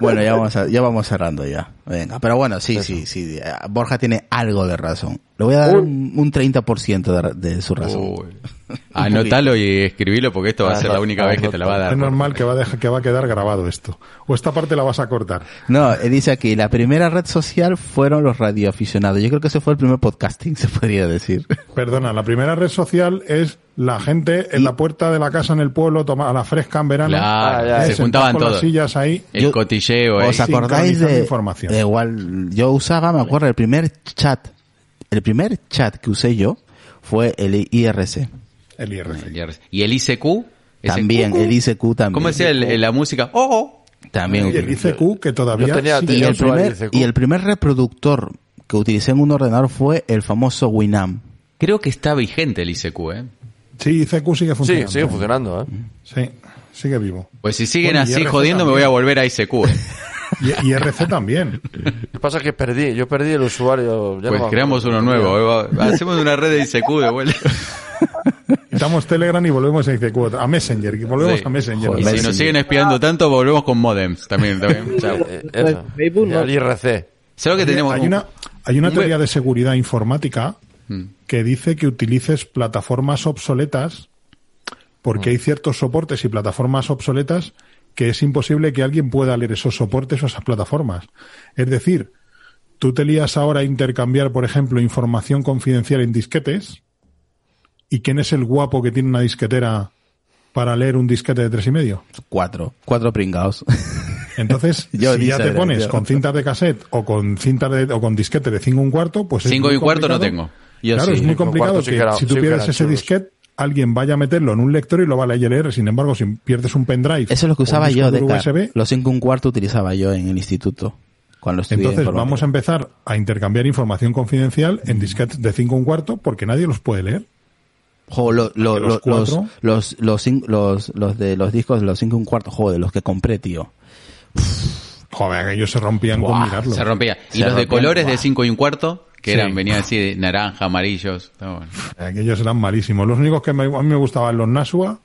Bueno, ya vamos, a- ya vamos cerrando ya. Venga, pero bueno, sí, sí, sí. eh, Borja tiene algo de razón. Le voy a dar un, un 30% de, de su razón. Uy. Anótalo y escribilo porque esto va a ser la única vez que te la va a dar. Es normal que va, a dejar, que va a quedar grabado esto. O esta parte la vas a cortar. No, eh, dice aquí, la primera red social fueron los radioaficionados. Yo creo que ese fue el primer podcasting, se podría decir. Perdona, la primera red social es la gente en la puerta de la casa en el pueblo, toma, a la fresca en verano. Claro, Ah, ya, eh, se juntaban con las todos. sillas ahí. El Yo- cotilleo, eh. ¿Os acordáis sincronizando de, información. de igual? Yo usaba, me acuerdo, el primer chat. El primer chat que usé yo fue el IRC. El IRC. Y el ICQ. También, el ICQ también. ¿Cómo el- el- la música? Oh, oh. También Y el. ICQ que todavía tenía- y el primer ICQ. y el primer reproductor que utilicé en un ordenador fue el famoso Winamp. Creo que está vigente el ICQ, ¿eh? Sí, ICQ sigue Sí, funcionando. sigue funcionando, ¿eh? Sí, sigue vivo. Pues si siguen Bueno, así jodiendo, me voy a volver a ICQ. ¿eh? Y IRC también. Lo que pasa es que perdí, yo perdí el usuario. ya Pues no creamos uno nuevo. ¿eh? Hacemos una red de ICQ de vuelta. Quitamos Telegram y volvemos a ICQ. A Messenger, y volvemos Sí. a Messenger. Joder, Y si Messenger. nos siguen espiando tanto, volvemos con modems también. también. Chao. Eh, eso. Facebook no. El IRC. ¿Sabes que tenemos? Hay una, hay una un- teoría de seguridad informática Mm. que dice que utilices plataformas obsoletas porque hay ciertos soportes y plataformas obsoletas que es imposible que alguien pueda leer esos soportes o esas plataformas. Es decir, tú te lías ahora a intercambiar, por ejemplo, información confidencial en disquetes y quién es el guapo que tiene una disquetera para leer un disquete de tres y medio. Cuatro. Cuatro pringados. Entonces, Yo si ya te pones yo. con cintas de cassette o con cintas de, o con disquete de 5 y un cuarto, pues es Cinco muy y un cuarto no tengo. Yo claro, sí. es muy Cinco complicado cuarto sí que que era- si tú pierdes ese disquete, alguien vaya a meterlo en un lector y lo va a leer. Sin embargo, si pierdes un pendrive, Eso es lo que usaba yo de USB, Los cinco y un cuarto utilizaba yo en el instituto. Cuando entonces vamos a empezar a intercambiar información confidencial en disquetes de 5 y un cuarto porque nadie los puede leer. Jo, lo- lo- los lo- los, cuatro. los, los, los, los de los discos de los cinco y un cuarto, joder, los que compré, tío. Joder, ellos se rompían con mirarlo. se rompía. Y Se los de colores de buah. 5 y un cuarto, que Sí. eran, venían así de naranja, amarillos. bueno. Aquellos eran malísimos. Los únicos que me- a mí me gustaban los Nasua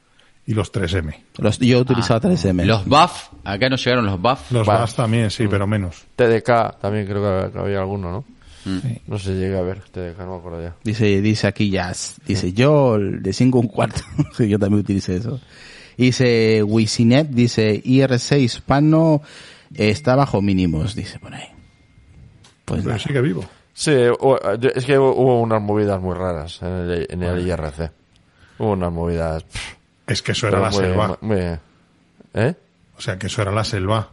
y los 3M. Los, yo utilizaba 3M. Ah, Los buff, acá nos llegaron los buff. Los. BAS también, Mm. sí, pero menos. TDK también creo que que había alguno, ¿no? Mm. No se llega a ver TDK, no me acuerdo ya. Dice, dice aquí Jazz. Dice, yo de 5 un cuarto. Yo también utilicé eso. Dice Wisinet, dice IRC hispano está bajo mínimos, dice por ahí. Pues Pero nada. sigue vivo. Sí, es que hubo unas movidas muy raras en el, en el IRC. Hubo unas movidas... pff, Es que eso era la muy- selva. muy- ¿Eh? O sea, que eso era la selva.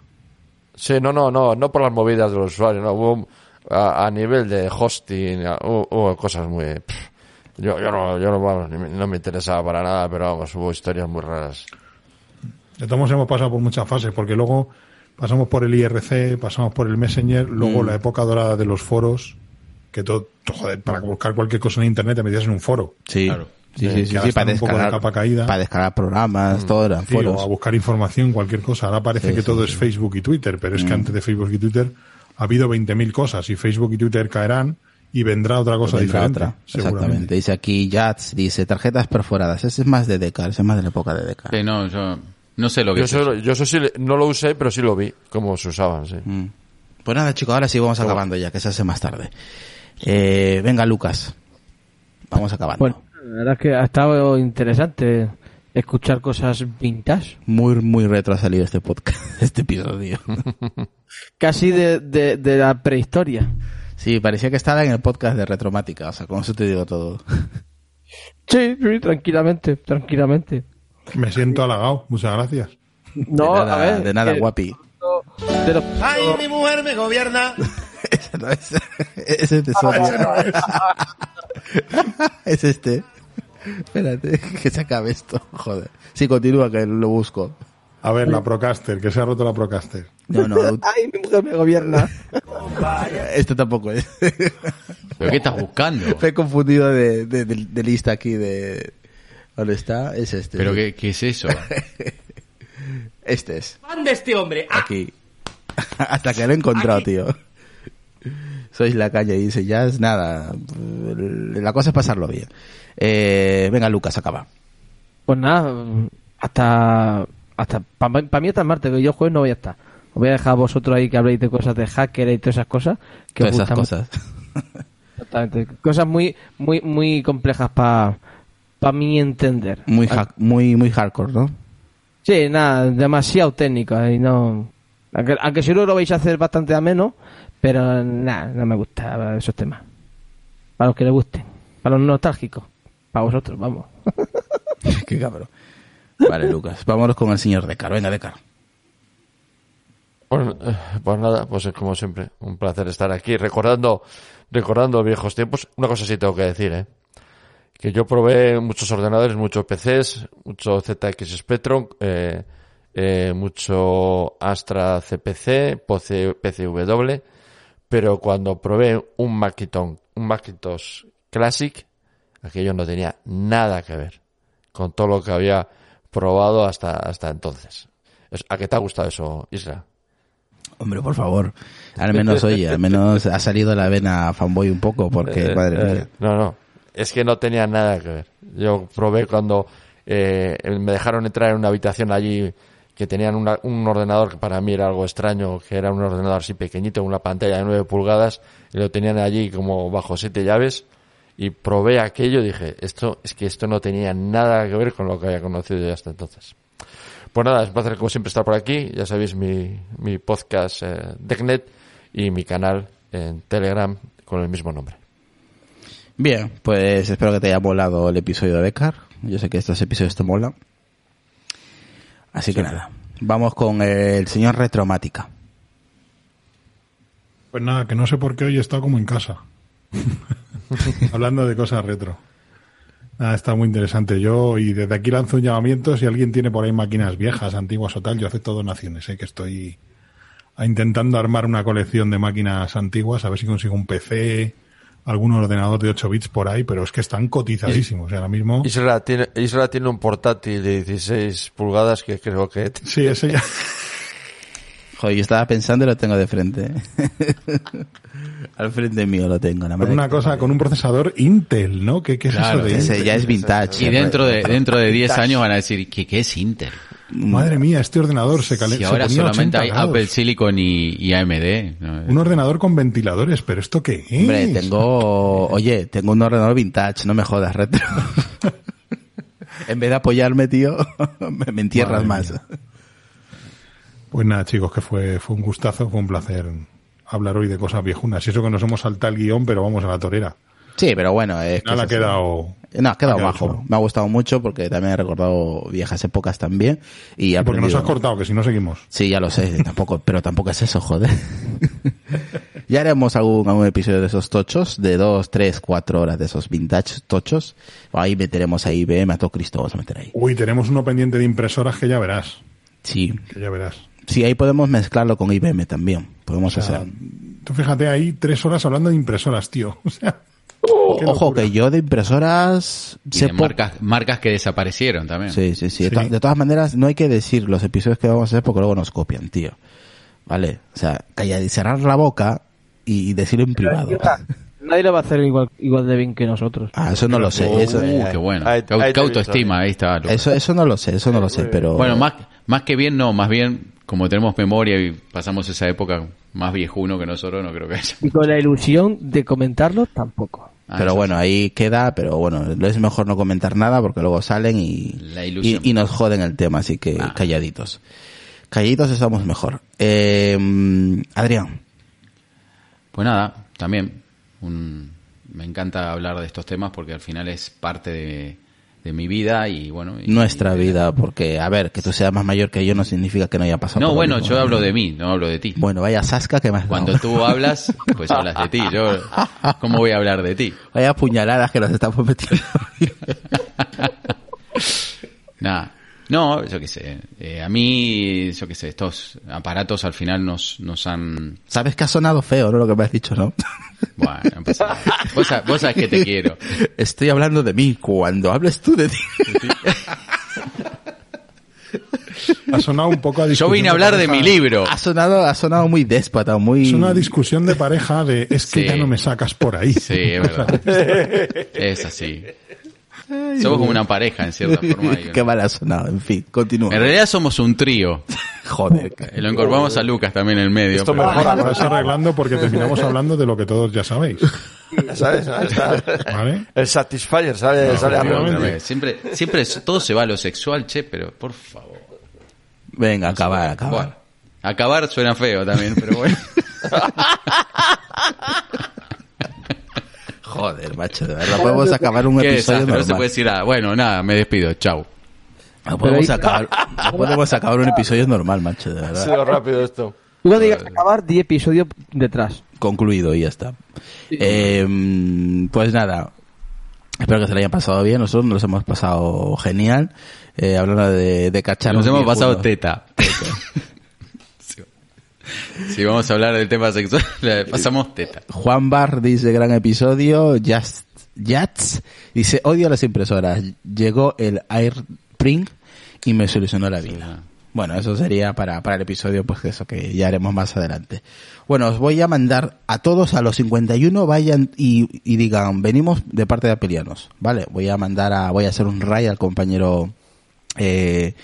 Sí, no, no, no, no por las movidas de los usuarios, no, hubo a, a nivel de hosting, a- hubo, hubo cosas muy... pff, yo, yo no, yo no, vamos, no me interesaba para nada, pero vamos, hubo historias muy raras. De todos modos hemos pasado por muchas fases, porque luego pasamos por el IRC, pasamos por el Messenger, luego Mm. la época dorada de los foros, que todo, joder, para buscar cualquier cosa en internet te metías en un foro. Sí, Claro. sí, sí, para de descargar, capa caída. para descargar programas, todo eran Sí, o a foros. buscar información, cualquier cosa. Ahora parece Sí, que sí, todo sí. es Facebook y Twitter, pero es Mm. que antes de Facebook y Twitter ha habido 20.000 cosas y Facebook y Twitter caerán y vendrá otra cosa Vendrá diferente. otra, seguramente. exactamente. Dice aquí Jazz, dice tarjetas perforadas. Ese es más de Decar, ese es más de la época de Decar. Sí, no, yo no sé lo que Yo es eso, eso. yo eso sí, no lo usé, pero sí lo vi, cómo se usaban, sí. Mm. Pues nada, chicos, ahora sí vamos acabando ya, que se hace más tarde. Eh, venga, Lucas. Vamos acabando. Bueno, la verdad es que ha estado interesante escuchar cosas vintage. Muy, muy retro ha salido este podcast, este episodio. Casi de, de, de la prehistoria. Sí, parecía que estaba en el podcast de Retromática, o sea, con eso te digo todo. Sí, sí, tranquilamente, tranquilamente. Me siento halagado. Muchas gracias. No, de nada, a ver. de nada guapi. de ¡Ay, mi mujer me gobierna! Ese no es, ese es Sonia. es este. Espérate, que se acabe esto, joder. Sí, continúa, que lo busco. A ver, la Procaster, que se ha roto la Procaster. No, no, Ay, mi mujer me gobierna. esto tampoco es. ¿Pero qué estás buscando? Me he confundido de, de, de- de lista aquí de... ¿Dónde está? Es este. ¿Pero qué, qué es eso? Este es. ¡Ande este hombre! ¡Ah! Aquí. Hasta que lo he encontrado, tío. Sois la calle y dice, ya es nada. La cosa es pasarlo bien. Eh, venga, Lucas, acaba. Pues nada, hasta. hasta Para mí hasta el martes, que yo jueves no voy a estar. Os voy a dejar a vosotros ahí que habléis de cosas de hacker y todas esas cosas. Que Todas os esas cosas. Exactamente. Cosas muy, muy, muy complejas para pa mi entender. Muy, hack- muy, muy hardcore, ¿no? Sí, nada, demasiado técnico y no... Aunque, aunque seguro lo vais a hacer bastante ameno, pero nada, no me gusta esos temas. Para los que les gusten, para los nostálgicos, para vosotros, vamos. Qué cabrón. Vale, Lucas. Vámonos con el señor Decar. Venga, Decar. Bueno, eh, pues nada, pues es como siempre, un placer estar aquí recordando, recordando viejos tiempos. Una cosa sí tengo que decir, eh, que yo probé muchos ordenadores, muchos PCs, mucho ZX Spectrum, eh, eh, mucho Astra CPC, PC, PCW, pero cuando probé un Macintosh, un Macintosh Classic, aquello no tenía nada que ver con todo lo que había probado hasta, hasta entonces. Es- ¿A qué te ha gustado eso, Isra? Hombre, por favor. Al menos, oye, al menos ha salido la vena fanboy un poco, porque, Eh, madre eh, mía. No, no. Es que no tenía nada que ver. Yo probé cuando eh, me dejaron entrar en una habitación allí que tenían una- un ordenador que para mí era algo extraño, que era un ordenador así pequeñito, una pantalla de 9 pulgadas, y lo tenían allí como bajo siete llaves, y probé aquello y dije, esto, es que esto no tenía nada que ver con lo que había conocido yo hasta entonces. Pues nada, es un placer como siempre estar por aquí. Ya sabéis mi, mi podcast eh, Decknet y mi canal en Telegram con el mismo nombre. Bien, pues espero que te haya molado el episodio de Decar. Yo sé que estos episodios te molan. Así que nada, vamos con el señor Retromática. Pues nada, que no sé por qué hoy he estado como en casa. Hablando de cosas retro. Nada, está muy interesante. Yo, y desde aquí lanzo un llamamiento, si alguien tiene por ahí máquinas viejas, antiguas o tal, yo acepto donaciones, ¿eh? que estoy a- intentando armar una colección de máquinas antiguas, a ver si consigo un PC, algún ordenador de 8 bits por ahí, pero es que están cotizadísimos. ahora mismo... Isra tiene, Isra tiene un portátil de 16 pulgadas que creo que... Sí, ese ya... Joder, yo estaba pensando y lo tengo de frente. Al frente mío lo tengo. una cosa, con un procesador Intel, ¿no? ¿Qué, qué es Claro, eso de Ese Intel? ya es vintage. Y dentro de, dentro de 10 años van a decir que qué es Intel. Madre mía, este ordenador se Si calienta. ahora solamente hay Apple Silicon y, y AMD. ¿no? Un ordenador con ventiladores, pero ¿esto qué es? Hombre, tengo, oye, tengo un ordenador vintage, no me jodas, retro. en vez de apoyarme, tío, me, me entierras Madre más. mía. Pues nada, chicos, que fue, fue un gustazo, fue un placer hablar hoy de cosas viejunas. Y eso que nos hemos saltado el guion, pero vamos a la torera. Sí, pero bueno, es que Nada, ha quedado... No, ha quedado ha quedado bajo. chulo. Me ha gustado mucho porque también he recordado viejas épocas también. Y Y porque nos has cortado, que si no seguimos. Sí, ya lo sé, tampoco, pero tampoco es eso, joder. ya haremos algún, algún episodio de esos tochos, de dos, tres, cuatro horas de esos vintage tochos. Ahí meteremos a IBM, a todo Cristo vamos a meter ahí. Uy, tenemos uno pendiente de impresoras que ya verás. Sí, Que ya verás. sí, ahí podemos mezclarlo con IBM también. Podemos O sea, hacer. tú fíjate ahí tres horas hablando de impresoras, tío. O sea, Ojo, que yo de impresoras Y sé de marcas, marcas que desaparecieron también. Sí, sí, sí. De, Sí. to- de todas maneras, no hay que decir los episodios que vamos a hacer porque luego nos copian, tío. ¿Vale? O sea, callar y cerrar la boca y decirlo en privado. Nadie lo va a hacer igual, igual de bien que nosotros. Ah, eso no lo sé. Eso, Uh, qué bueno. Ahí- qué autoestima, ahí está. Eso, eso no lo sé, eso no lo sé, pero... Bueno, más, más que bien, no, más bien, como tenemos memoria y pasamos esa época más viejuno que nosotros, no creo que haya. Y con la ilusión de comentarlo, tampoco. Ah, pero bueno, ahí queda, pero bueno, es mejor no comentar nada porque luego salen y, La y, y nos joden el tema, así que Ah. calladitos. Calladitos estamos mejor. Eh, Adrián, Pues nada, también un- me encanta hablar de estos temas porque al final es parte de, de mi vida y bueno. y- nuestra y vida, porque, a ver, que tú seas más mayor que yo no significa que no haya pasado No, por bueno, yo hablo de mí, no hablo de ti. Bueno, vaya sasca que más Cuando tú hablas, pues hablas de ti. Yo, ¿cómo voy a hablar de ti? Vaya puñaladas que nos estamos metiendo. Nada. No, yo qué sé. Eh, a mí, yo qué sé, estos aparatos al final nos, nos han... Sabes que ha sonado feo, ¿no? Lo que me has dicho, ¿no? Bueno, nada. vos, vos sabés que te quiero. Estoy hablando de mí. Cuando hables tú de ti. Ha sonado un poco a Yo discusión vine a hablar de mi libro. Ha sonado, ha sonado muy déspota, muy... Es una discusión de pareja de es que Sí. ya no me sacas por ahí. Sí, es verdad. Es así. Somos como una pareja, en cierta forma. ¿no? Qué mal ha sonado, en fin, continúa. En realidad somos un trío. Joder. Eh, Lo incorporamos a Lucas también en el medio. Esto pero- mejora, lo arreglando porque terminamos hablando de lo que todos ya sabéis. ¿Sabes? ¿Vale? El Satisfyer sale, sale a. Siempre, siempre todo se va a lo sexual, che, pero por favor. Venga, acabar, acabar. Bueno, acabar suena feo también, pero bueno. Joder, macho, de verdad. Podemos acabar un Qué episodio desastre, no se puede decir nada. Bueno, nada, me despido, chau. No podemos, acabar, no podemos acabar un episodio normal, macho, de Ha verdad. sido rápido esto. Tú cuando digas acabar, 10 episodios detrás. Concluido y ya está. Eh, pues nada. Espero que se lo hayan pasado bien. Nosotros nos hemos pasado genial. Eh, hablando de, de. Nos hemos pasado teta. Si- vamos a hablar del tema sexual, le pasamos teta. Juan Bar dice gran episodio. Just Jats dice odio las impresoras. Llegó el AirPrint y me solucionó la vida. Bueno, eso sería para, para el episodio, pues eso que ya haremos más adelante. Bueno, os voy a mandar a todos a los 51, vayan y, y digan, venimos de parte de Apelianos, ¿vale? Voy a mandar a, voy a hacer un ray al compañero, eh,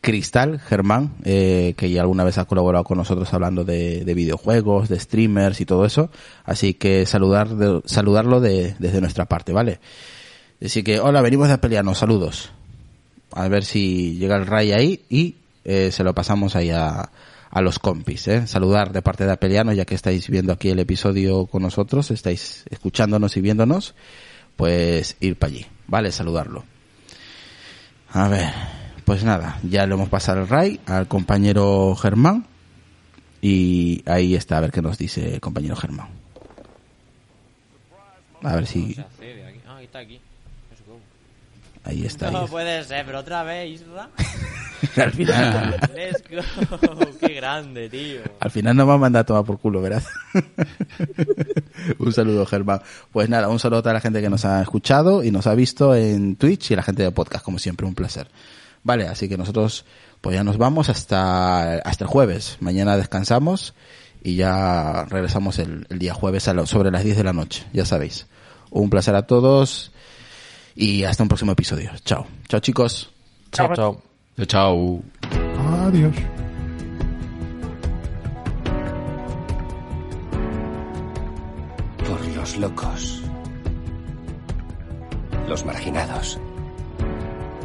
Cristal, Germán, eh, que ya alguna vez ha colaborado con nosotros hablando de, de videojuegos, de streamers y todo eso. Así que saludar saludarlo de, desde nuestra parte, ¿vale? Así que, hola, venimos de Apelianos, saludos. A ver si llega el ray ahí y eh, se lo pasamos ahí a, a los compis, ¿eh? Saludar de parte de Apelianos, ya que estáis viendo aquí el episodio con nosotros, estáis escuchándonos y viéndonos, pues ir para allí, ¿vale? Saludarlo. A ver, pues nada, ya le hemos pasado el ray al compañero Germán y ahí está, a ver qué nos dice el compañero Germán. A ver si? Ah, está aquí. Ahí está. ahí No está. puede ser, pero otra vez, Isra. al final, Let's go. Qué grande, tío. al final nos va a mandar a tomar por culo, verás. un saludo, Germán. Pues nada, un saludo a toda la gente que nos ha escuchado y nos ha visto en Twitch y a la gente de podcast, como siempre, un placer. Vale, así que nosotros pues ya nos vamos hasta, hasta el jueves. Mañana descansamos y ya regresamos el, el día jueves a lo- sobre las 10 de la noche, ya sabéis. Un placer a todos y hasta un próximo episodio. Chao. Chao chicos. Chao, chao. Chau, chau. Adiós. Por los locos. Los marginados.